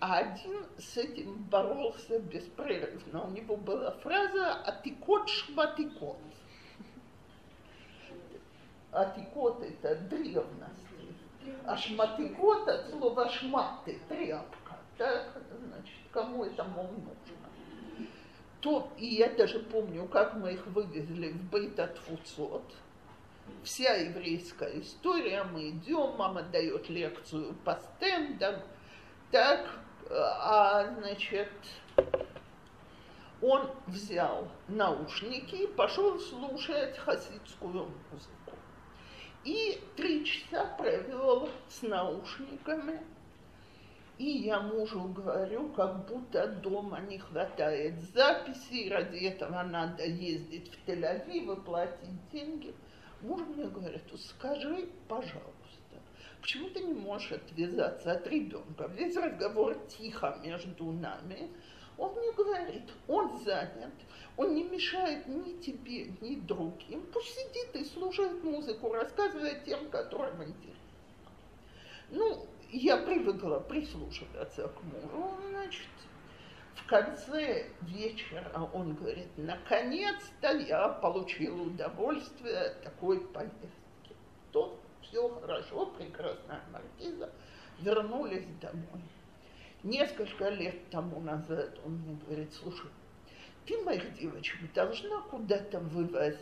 [SPEAKER 1] а один с этим боролся беспрерывно. У него была фраза «атикот шматикот». Атикот – это древность, а шматикот от слова шматы, тряпка. Так, кому это, мол, нужно? То, и я даже помню, как мы их вывезли в Бейтатфуцот. Вся еврейская история, мы идем, мама дает лекцию по стендам, так, а, значит, он взял наушники и пошел слушать хасидскую музыку. И три часа провел с наушниками. И я мужу говорю, как будто дома не хватает записей, ради этого надо ездить в Тель-Авив и платить деньги. Муж мне говорит, скажи, пожалуйста, почему ты не можешь отвязаться от ребенка? Весь разговор тихо между нами. Он мне говорит, он занят, он не мешает ни тебе, ни другим. Пусть сидит и слушает музыку, рассказывает тем, которым интересно. Ну, я привыкла прислушиваться к мужу, значит, в конце вечера он говорит, наконец-то я получил удовольствие от такой поездки. То все хорошо, прекрасная маркиза, вернулись домой. Несколько лет тому назад он мне говорит, слушай, ты моих девочек должна куда-то вывозить.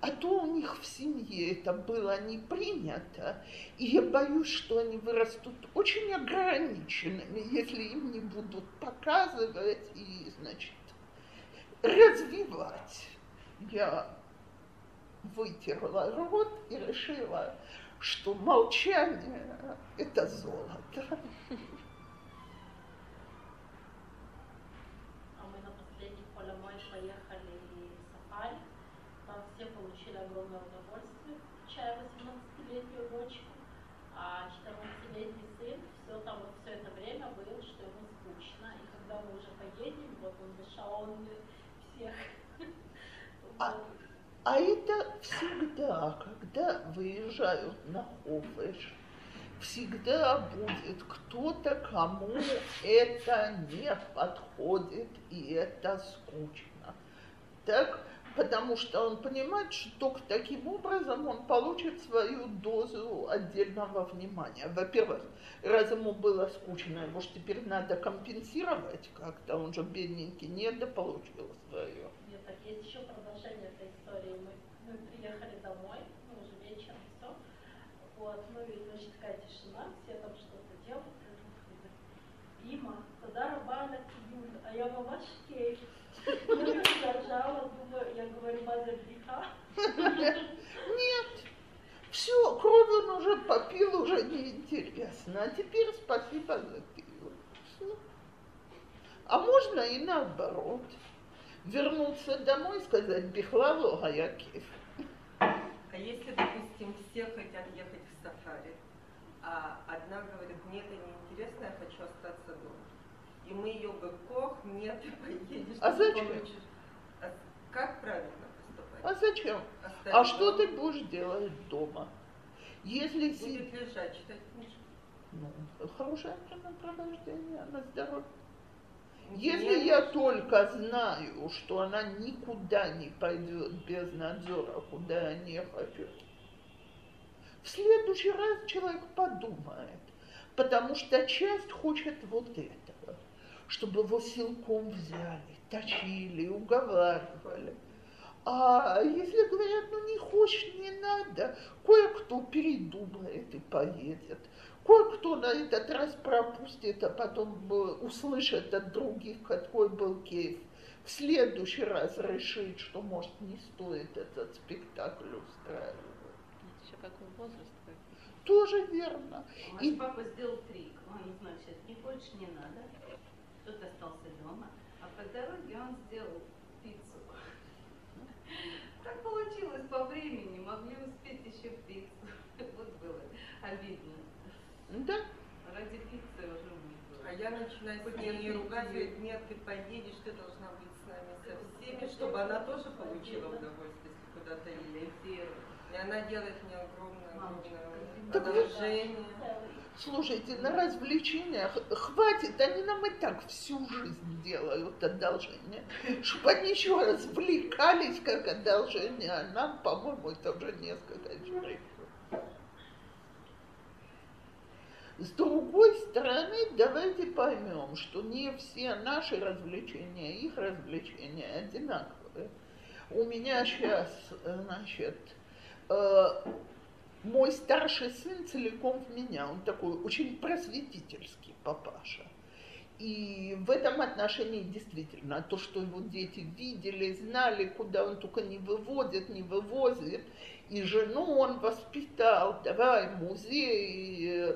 [SPEAKER 1] А то у них в семье это было не принято, и я боюсь, что они вырастут очень ограниченными, если им не будут показывать и, значит, развивать. Я вытерла рот и решила, что молчание – это золото.
[SPEAKER 6] огромное удовольствие, включая 18-летнюю дочку, а 14-летний сын все там вот все это время был, что ему скучно. И когда мы уже поедем, вот он дышал, он всех.
[SPEAKER 1] А, а это всегда, когда выезжают на Хофеш, всегда будет кто-то, кому это не подходит и это скучно. Так потому что он понимает, что только таким образом он получит свою дозу отдельного внимания. Во-первых, раз ему было скучно, его же теперь надо компенсировать как-то, он же бедненький недополучил свое.
[SPEAKER 6] Нет, так есть еще продолжение этой истории. Мы, мы приехали домой, ну уже вечером, все. Вот, ну и значит такая тишина, все там что-то делают. Има, тогда рабана а я мамаш кейф. Я говорю, мазер
[SPEAKER 1] Нет. Все, кровь он уже попил, уже неинтересно. А теперь спасибо за пиво. А можно и наоборот. Вернуться домой и сказать Бихлаву Гаякив.
[SPEAKER 5] А если, допустим, все хотят ехать в сафари, а одна говорит, мне это неинтересно, я хочу остаться и мы ее бы кох, нет, ты поедешь.
[SPEAKER 1] А зачем?
[SPEAKER 5] А как правильно поступать?
[SPEAKER 1] А зачем?
[SPEAKER 5] Оставить
[SPEAKER 1] а что
[SPEAKER 5] дома?
[SPEAKER 1] ты будешь делать дома? Если
[SPEAKER 5] Будет лежать, читать книжку.
[SPEAKER 1] Ну, хорошее времяпровождение на здоровье.
[SPEAKER 5] Нет.
[SPEAKER 1] Если я только знаю, что она никуда не пойдет без надзора, куда я не хочу, в следующий раз человек подумает, потому что часть хочет вот этого чтобы его силком взяли, точили, уговаривали. А если говорят, ну не хочешь, не надо, кое-кто передумает и поедет. Кое-кто на этот раз пропустит, а потом услышит от других, какой был кейф. В следующий раз решит, что, может, не стоит этот спектакль устраивать.
[SPEAKER 3] Это еще какой возраст?
[SPEAKER 1] Тоже верно.
[SPEAKER 4] Наш и... папа сделал трик. Он, значит, не больше не надо кто-то остался дома, а по дороге он сделал пиццу. Так получилось по времени, могли успеть еще пиццу. Вот было обидно.
[SPEAKER 1] Да.
[SPEAKER 4] Ради пиццы уже было.
[SPEAKER 5] А я начинаю с ней ругать, говорит, нет, ты поедешь, ты должна быть с нами со всеми, чтобы она тоже получила удовольствие, если куда-то едет. И она делает мне огромное, огромное одолжение.
[SPEAKER 1] Слушайте, на развлечениях хватит, они нам и так всю жизнь делают одолжение. Чтобы они еще развлекались как одолжение, а нам, по-моему, это уже несколько человек. С другой стороны, давайте поймем, что не все наши развлечения, их развлечения одинаковые. У меня сейчас, значит, э, мой старший сын целиком в меня, он такой очень просветительский папаша. И в этом отношении действительно то, что его дети видели, знали, куда он только не выводит, не вывозит, и жену он воспитал, давай музей,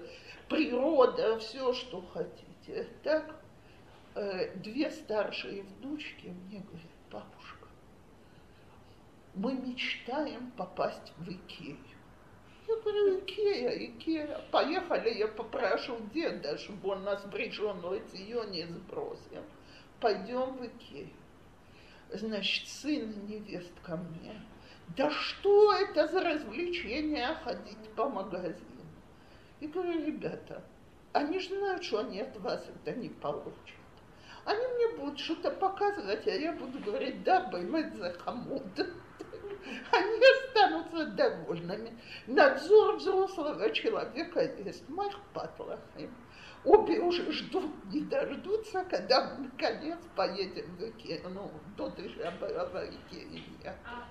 [SPEAKER 1] природа, все, что хотите. Так, э, две старшие внучки мне говорят, мы мечтаем попасть в Икею. Я говорю, Икея, Икея. Поехали, я попрошу деда, чтобы он нас в решенное не сбросил. Пойдем в Икею. Значит, сын и невест ко мне. Да что это за развлечение ходить по магазину? И говорю, ребята, они же знают, что они от вас это не получат. Они мне будут что-то показывать, а я буду говорить, да, баймет за хамуд. Они останутся довольными. Надзор взрослого человека есть. Мах патлахим. Обе уже ждут, не дождутся, когда мы наконец поедем в Икею. Ну, тут еще была в Икее.
[SPEAKER 8] А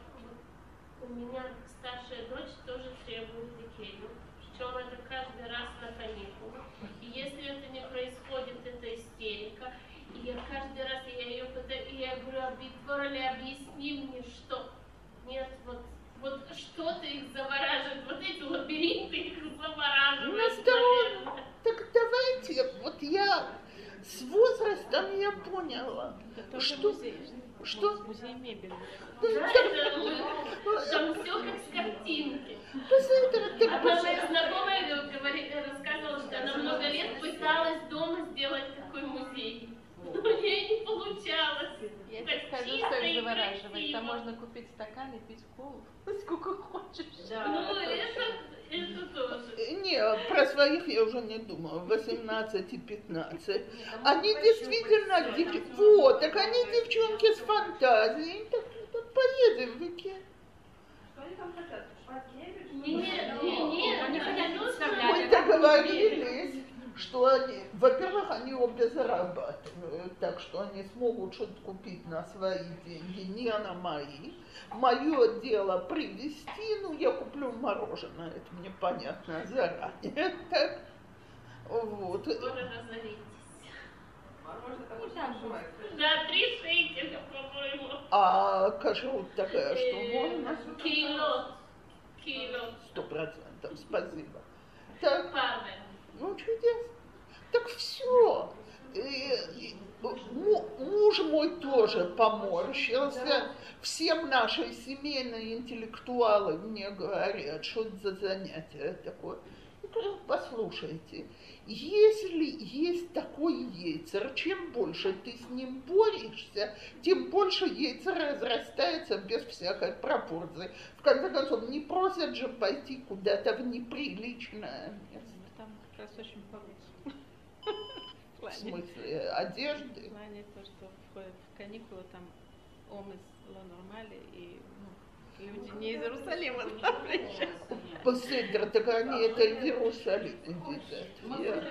[SPEAKER 8] у меня старшая дочь тоже требует Икею. Причем это каждый раз на каникулах. И если это не происходит, это истерика. И я каждый раз я ее пытаюсь, и я говорю, Витворали, объясни мне, что нет, вот, вот что-то их завораживает, вот эти лабиринты их завораживают.
[SPEAKER 1] Ну,
[SPEAKER 8] наверное.
[SPEAKER 1] Так давайте, вот я с возрастом я поняла,
[SPEAKER 3] Это тоже
[SPEAKER 1] что,
[SPEAKER 3] музей.
[SPEAKER 1] что
[SPEAKER 3] Музей мебели.
[SPEAKER 8] Да, это, ну, там все как с картинки. Одна моя знакомая говорит, рассказывала, что она много лет пыталась дома сделать такой музей. Но ей не получалось.
[SPEAKER 3] Я
[SPEAKER 8] Так
[SPEAKER 3] тебе скажу, что их завораживает. Там можно купить стакан и пить колу. Сколько хочешь.
[SPEAKER 8] Ну, это, это тоже.
[SPEAKER 1] Не, про своих я уже не думаю, 18 и 15. Они действительно, дев- вот, так они девчонки с фантазией, так, так поедем в Икею.
[SPEAKER 5] Что они там хотят?
[SPEAKER 8] Нет, нет, нет,
[SPEAKER 7] Они хотят.
[SPEAKER 1] Мы договорились, что они, во-первых, они обе зарабатывают, так что они смогут что-то купить на свои деньги, не на мои. Мое дело привезти, ну, я куплю мороженое, это мне понятно заранее. Так, вот.
[SPEAKER 8] Скоро разоритесь. Да, три шекеля, по-моему.
[SPEAKER 1] А кашрут такая, что
[SPEAKER 8] Э,
[SPEAKER 1] можно?
[SPEAKER 8] Кило. Кило.
[SPEAKER 1] Сто процентов, спасибо. Так,
[SPEAKER 8] Павел.
[SPEAKER 1] Ну чудесно. Так все. Муж мой тоже поморщился. Всем наши семейные интеллектуалы мне говорят, что это за занятие такое. Я говорю, послушайте, если есть такой яйцер, чем больше ты с ним борешься, тем больше яйцер разрастается без всякой пропорции. В конце концов, не просят же пойти куда-то в неприличное место.
[SPEAKER 3] Раз очень получше. В
[SPEAKER 1] смысле одежды.
[SPEAKER 3] в плане то, что в, в каникулы там омыс Ло Нормали и ну, люди не из Иерусалима там приезжают.
[SPEAKER 1] Посмотри, так они это в Иерусалим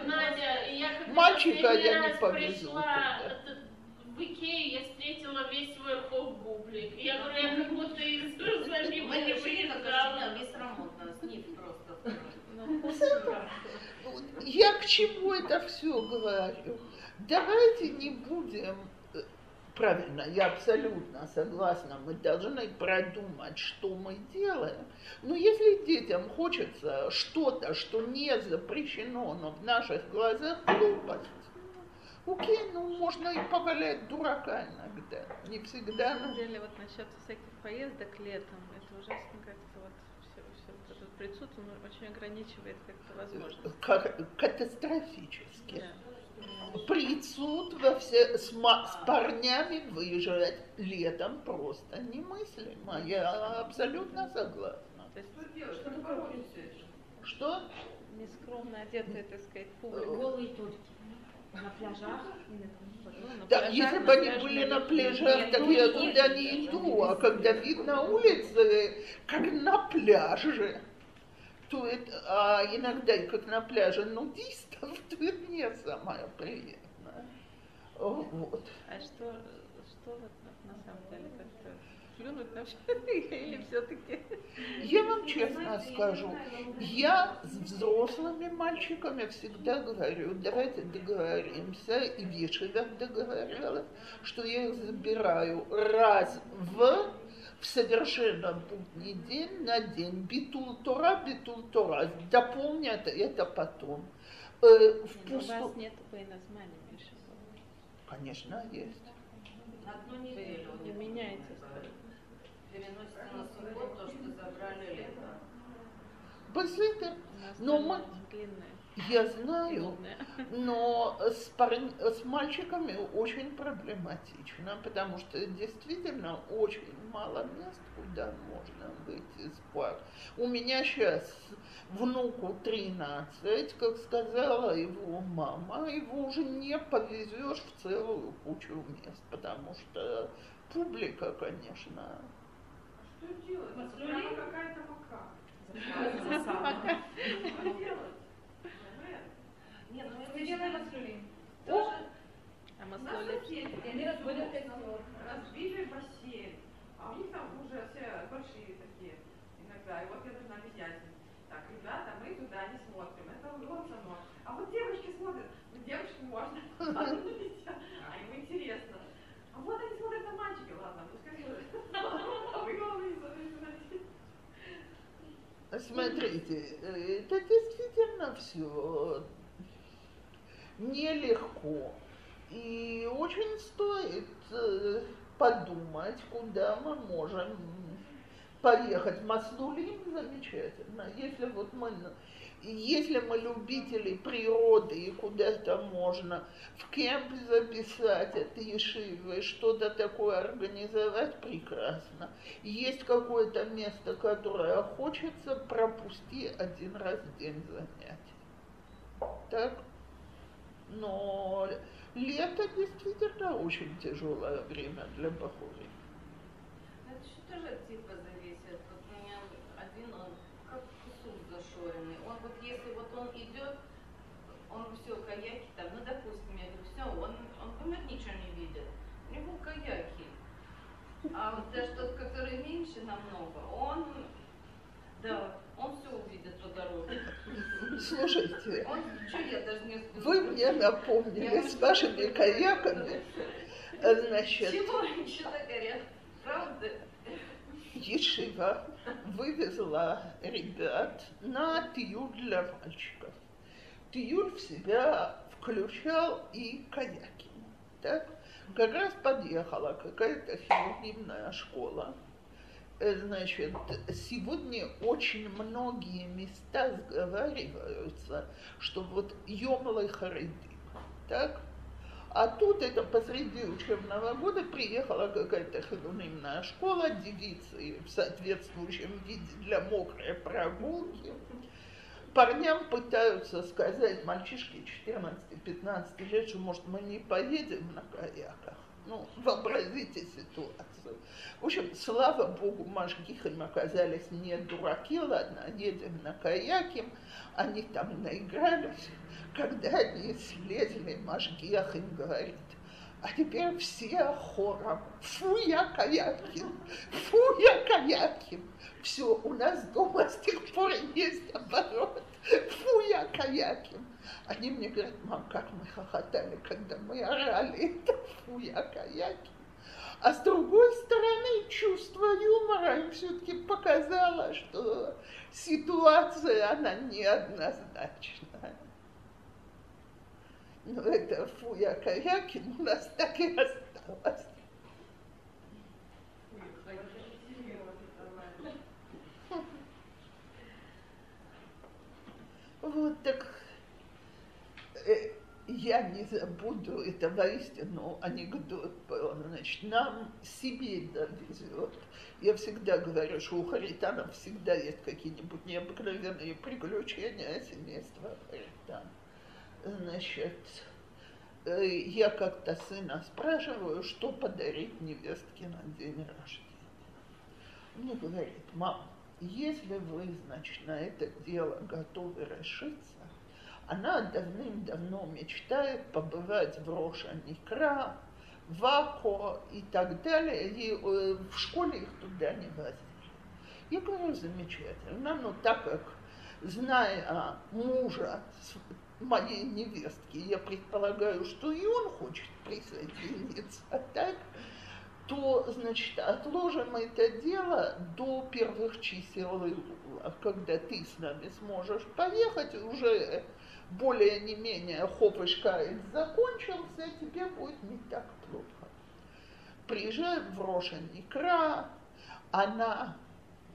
[SPEAKER 8] Надя, я
[SPEAKER 1] Мальчика я не повезу
[SPEAKER 8] пришла в Икею, я встретила весь свой рхов бублик. Я говорю, я как будто из Иерусалима не выезжала.
[SPEAKER 4] весь рамот на снив просто.
[SPEAKER 1] Я к чему это все говорю? Давайте не будем э, Правильно, я абсолютно согласна. Мы должны продумать, что мы делаем. Но если детям хочется что-то, что не запрещено, но в наших глазах глупость, окей, ну можно и повалять дурака иногда. Не всегда
[SPEAKER 3] На самом деле, вот насчет всяких поездок летом, это ужасно все, присутствие ну, очень ограничивает как-то возможность.
[SPEAKER 1] Ка- Катастрофически.
[SPEAKER 3] Да.
[SPEAKER 1] Прицуд во все, с, ма- с парнями выезжать летом просто немыслимо. Я абсолютно согласна.
[SPEAKER 3] То есть
[SPEAKER 5] Что? Что?
[SPEAKER 1] Что?
[SPEAKER 3] нескромно одетая, так сказать, публика.
[SPEAKER 7] Голые только. На пляжах.
[SPEAKER 3] Ну, на пляжах,
[SPEAKER 1] если бы они были
[SPEAKER 3] на
[SPEAKER 1] пляжах,
[SPEAKER 7] Нет,
[SPEAKER 1] так
[SPEAKER 7] ну,
[SPEAKER 1] я туда не иду. А когда вид на улице, как на пляже, то это, а иногда как на пляже нудистов, то это не самое приятное. Вот.
[SPEAKER 3] А что, что вот на, самом деле как-то плюнуть на все или все-таки?
[SPEAKER 1] Я вам честно скажу, я с взрослыми мальчиками всегда говорю, давайте договоримся, и Вишевер договорилась, что я их забираю раз в в совершенно будний день на день. Битул Тора, битул Тора. Дополнят это потом. Э, в
[SPEAKER 3] У
[SPEAKER 1] пусту-
[SPEAKER 3] вас нет названия.
[SPEAKER 1] Конечно, есть.
[SPEAKER 4] Одну неделю
[SPEAKER 3] не
[SPEAKER 4] переносится на субботу, то, что забрали лето.
[SPEAKER 3] У нас
[SPEAKER 1] Но мы-
[SPEAKER 3] длинные,
[SPEAKER 1] Я знаю, но с, парень- с мальчиками очень проблематично, потому что действительно очень мало мест, куда можно выйти из пар. У меня сейчас внуку 13, как сказала его мама, его уже не повезешь в целую кучу мест, потому что публика, конечно,
[SPEAKER 5] Что делать? Какая-то мака.
[SPEAKER 8] Засада.
[SPEAKER 5] Что делать?
[SPEAKER 4] Нет, ну это
[SPEAKER 8] Мы делаем маслюли.
[SPEAKER 5] Тоже
[SPEAKER 3] А
[SPEAKER 5] у нас
[SPEAKER 3] маслоли
[SPEAKER 5] соседи,
[SPEAKER 8] И они разводят костер.
[SPEAKER 5] разбили бассейн, а у них там уже все большие такие иногда. И вот я должна объяснять им, так, ребята, мы туда не смотрим, это вот само. А вот девочки смотрят, ну девочку можно, а ну а им интересно. А вот они смотрят на мальчика, ладно, пускай смотрят. А вы главное не смотрите на детей.
[SPEAKER 1] Смотрите, э, это действительно все нелегко. И очень стоит э, подумать, куда мы можем поехать. Маслулим замечательно. Если вот мы, если мы любители природы и куда-то можно в кемп записать от Ешивы, что-то такое организовать, прекрасно. Есть какое-то место, которое хочется, пропусти один раз в день занятий. Так? Но лето действительно очень тяжелое время для Бахури.
[SPEAKER 4] Это еще тоже от типа зависит. Вот у меня один, он как кусок зашоренный. Он вот если вот он идет, он все, каяки там, ну допустим, я говорю, все, он, он помнит, ничего не видит. У него каяки. А вот даже тот, который меньше намного, он, да, он все увидит по дороге.
[SPEAKER 1] Слушайте, вы мне напомнили с вашими каяками, э, значит,
[SPEAKER 4] Чего еще загорят? Правда?
[SPEAKER 1] Ешива вывезла ребят на тиюль для мальчиков. Тиюль в себя включал и каяки. Так? Как раз подъехала какая-то хирургимная школа. Э, Значит, сегодня очень многие места сговариваются, что вот Йомлы Харидим, так? А тут это посреди учебного года приехала какая-то хилунимная школа, девицы в соответствующем виде для мокрой прогулки. Парням пытаются сказать, мальчишки 14-15 лет, что, может, мы не поедем на каяках. Ну, вообразите ситуацию. В общем, слава богу, Машгихам оказались не дураки, ладно, едем на каяке, они там наигрались. Когда они слезли, Машгих им говорит, а теперь все хором, фу, я Каякин, фу, я Каякин. Все, у нас дома с тех пор есть оборот, фу, я Каякин. Они мне говорят, мам, как мы хохотали, когда мы орали, это фу, я Каякин. А с другой стороны, чувство юмора им все-таки показало, что ситуация, она неоднозначная. Но это фуя Каякин у нас так и осталось. Вот так я не забуду, это воистину анекдот был. Значит, нам Сибирь довезет. Я всегда говорю, что у Хаританов всегда есть какие-нибудь необыкновенные приключения семейства Харитан. Значит, э, я как-то сына спрашиваю, что подарить невестке на день рождения. Мне говорит, мам, если вы, значит, на это дело готовы решиться, она давным-давно мечтает побывать в Роша-Никра, в Ако и так далее, и э, в школе их туда не возили. Я говорю, замечательно, но так как, зная мужа моей невестки, я предполагаю, что и он хочет присоединиться, так, то, значит, отложим это дело до первых чисел июля, когда ты с нами сможешь поехать, уже более не менее хопышкает закончился, тебе будет не так плохо. Приезжаем в Рошен Икра, она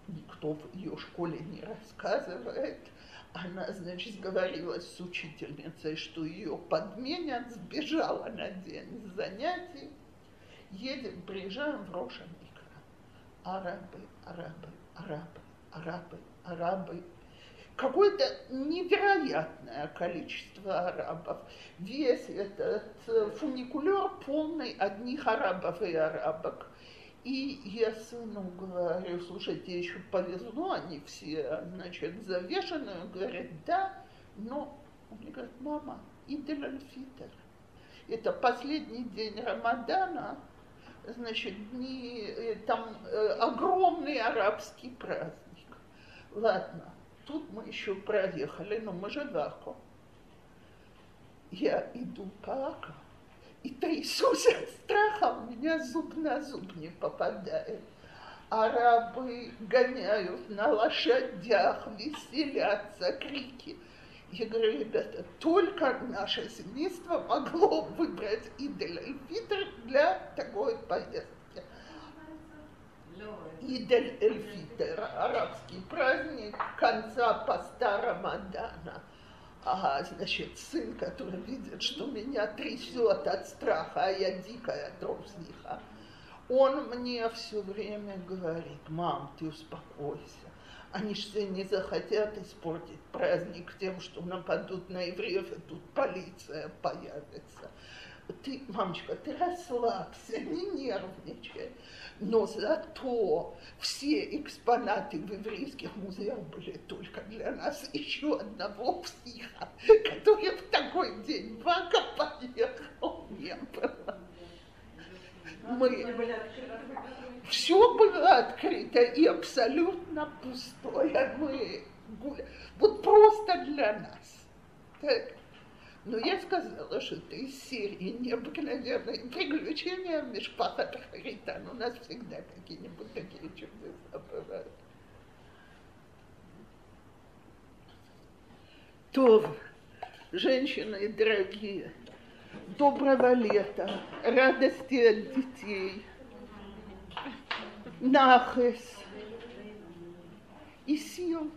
[SPEAKER 1] никто в ее школе не рассказывает. Она, значит, сговорилась с учительницей, что ее подменят, сбежала на день занятий. Едем, приезжаем в Рошамикра. Арабы, арабы, арабы, арабы, арабы. Какое-то невероятное количество арабов. Весь этот э, фуникулер полный одних арабов и арабок. И я сыну говорю, слушайте, еще повезло, они все, значит, завешены. Он говорит, да, но, он мне говорит, мама, Идель. Это последний день Рамадана, значит, не, э, там э, огромный арабский праздник. Ладно, тут мы еще проехали, но мы же Аку. Я иду по Аку, и трясусь от страха, у меня зуб на зуб не попадает. Арабы гоняют на лошадях, веселятся, крики. Я говорю, ребята, только наше семейство могло выбрать Идель Эльфитр для такой поездки. Идель Эльфитр, арабский праздник конца поста Рамадана – а, значит, сын, который видит, что меня трясет от страха, а я дикая трусиха, он мне все время говорит, мам, ты успокойся. Они же не захотят испортить праздник тем, что нападут на евреев, и тут полиция появится. Ты, мамочка, ты расслабься, не нервничай но зато все экспонаты в еврейских музеях были только для нас. Еще одного психа, который в такой день в Ака поехал, не было. Мы... Все было открыто и абсолютно пустое. Мы вот просто для нас. Так. Но я сказала, что это из серии необыкновенные приключения Мишпахат Харитан. У нас всегда какие-нибудь такие чудеса бывают. То, женщины дорогие, доброго лета, радости от детей, нахес и сил.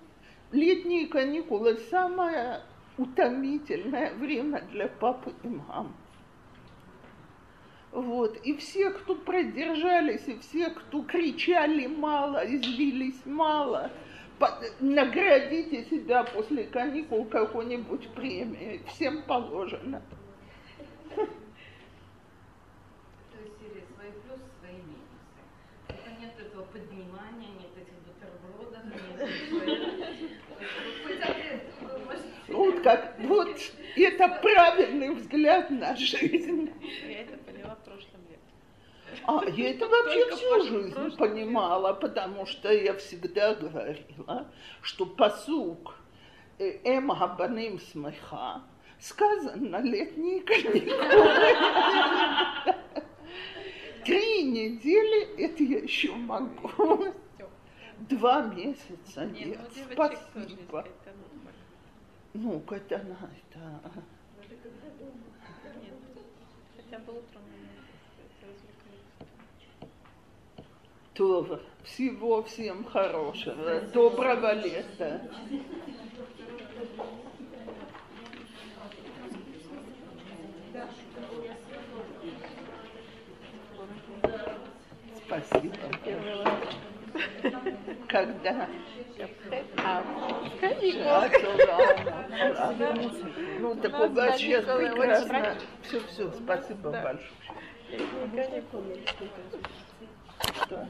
[SPEAKER 1] Летние каникулы самая утомительное время для папы и мамы. Вот. И все, кто продержались, и все, кто кричали мало, извились мало, наградите себя после каникул какой-нибудь премией. Всем положено.
[SPEAKER 4] То есть серия свои плюсы, свои минусы. Это нет этого поднимания, нет этих бутербродов, нет
[SPEAKER 1] вот как, вот это правильный взгляд на жизнь.
[SPEAKER 3] Я это поняла в прошлом лет.
[SPEAKER 1] А, я это вообще всю жизнь понимала, потому что я всегда говорила, что посук э, Эм Габаним Смеха сказано летние каникулы. Три недели это я еще могу. Два месяца нет.
[SPEAKER 3] ну,
[SPEAKER 1] Спасибо. Ну, это она, это...
[SPEAKER 3] Нет, хотя бы утром
[SPEAKER 1] То, всего всем хорошего, доброго лета. Спасибо. Когда? Ну, так у вас сейчас прекрасно. Все, все, спасибо большое. Что?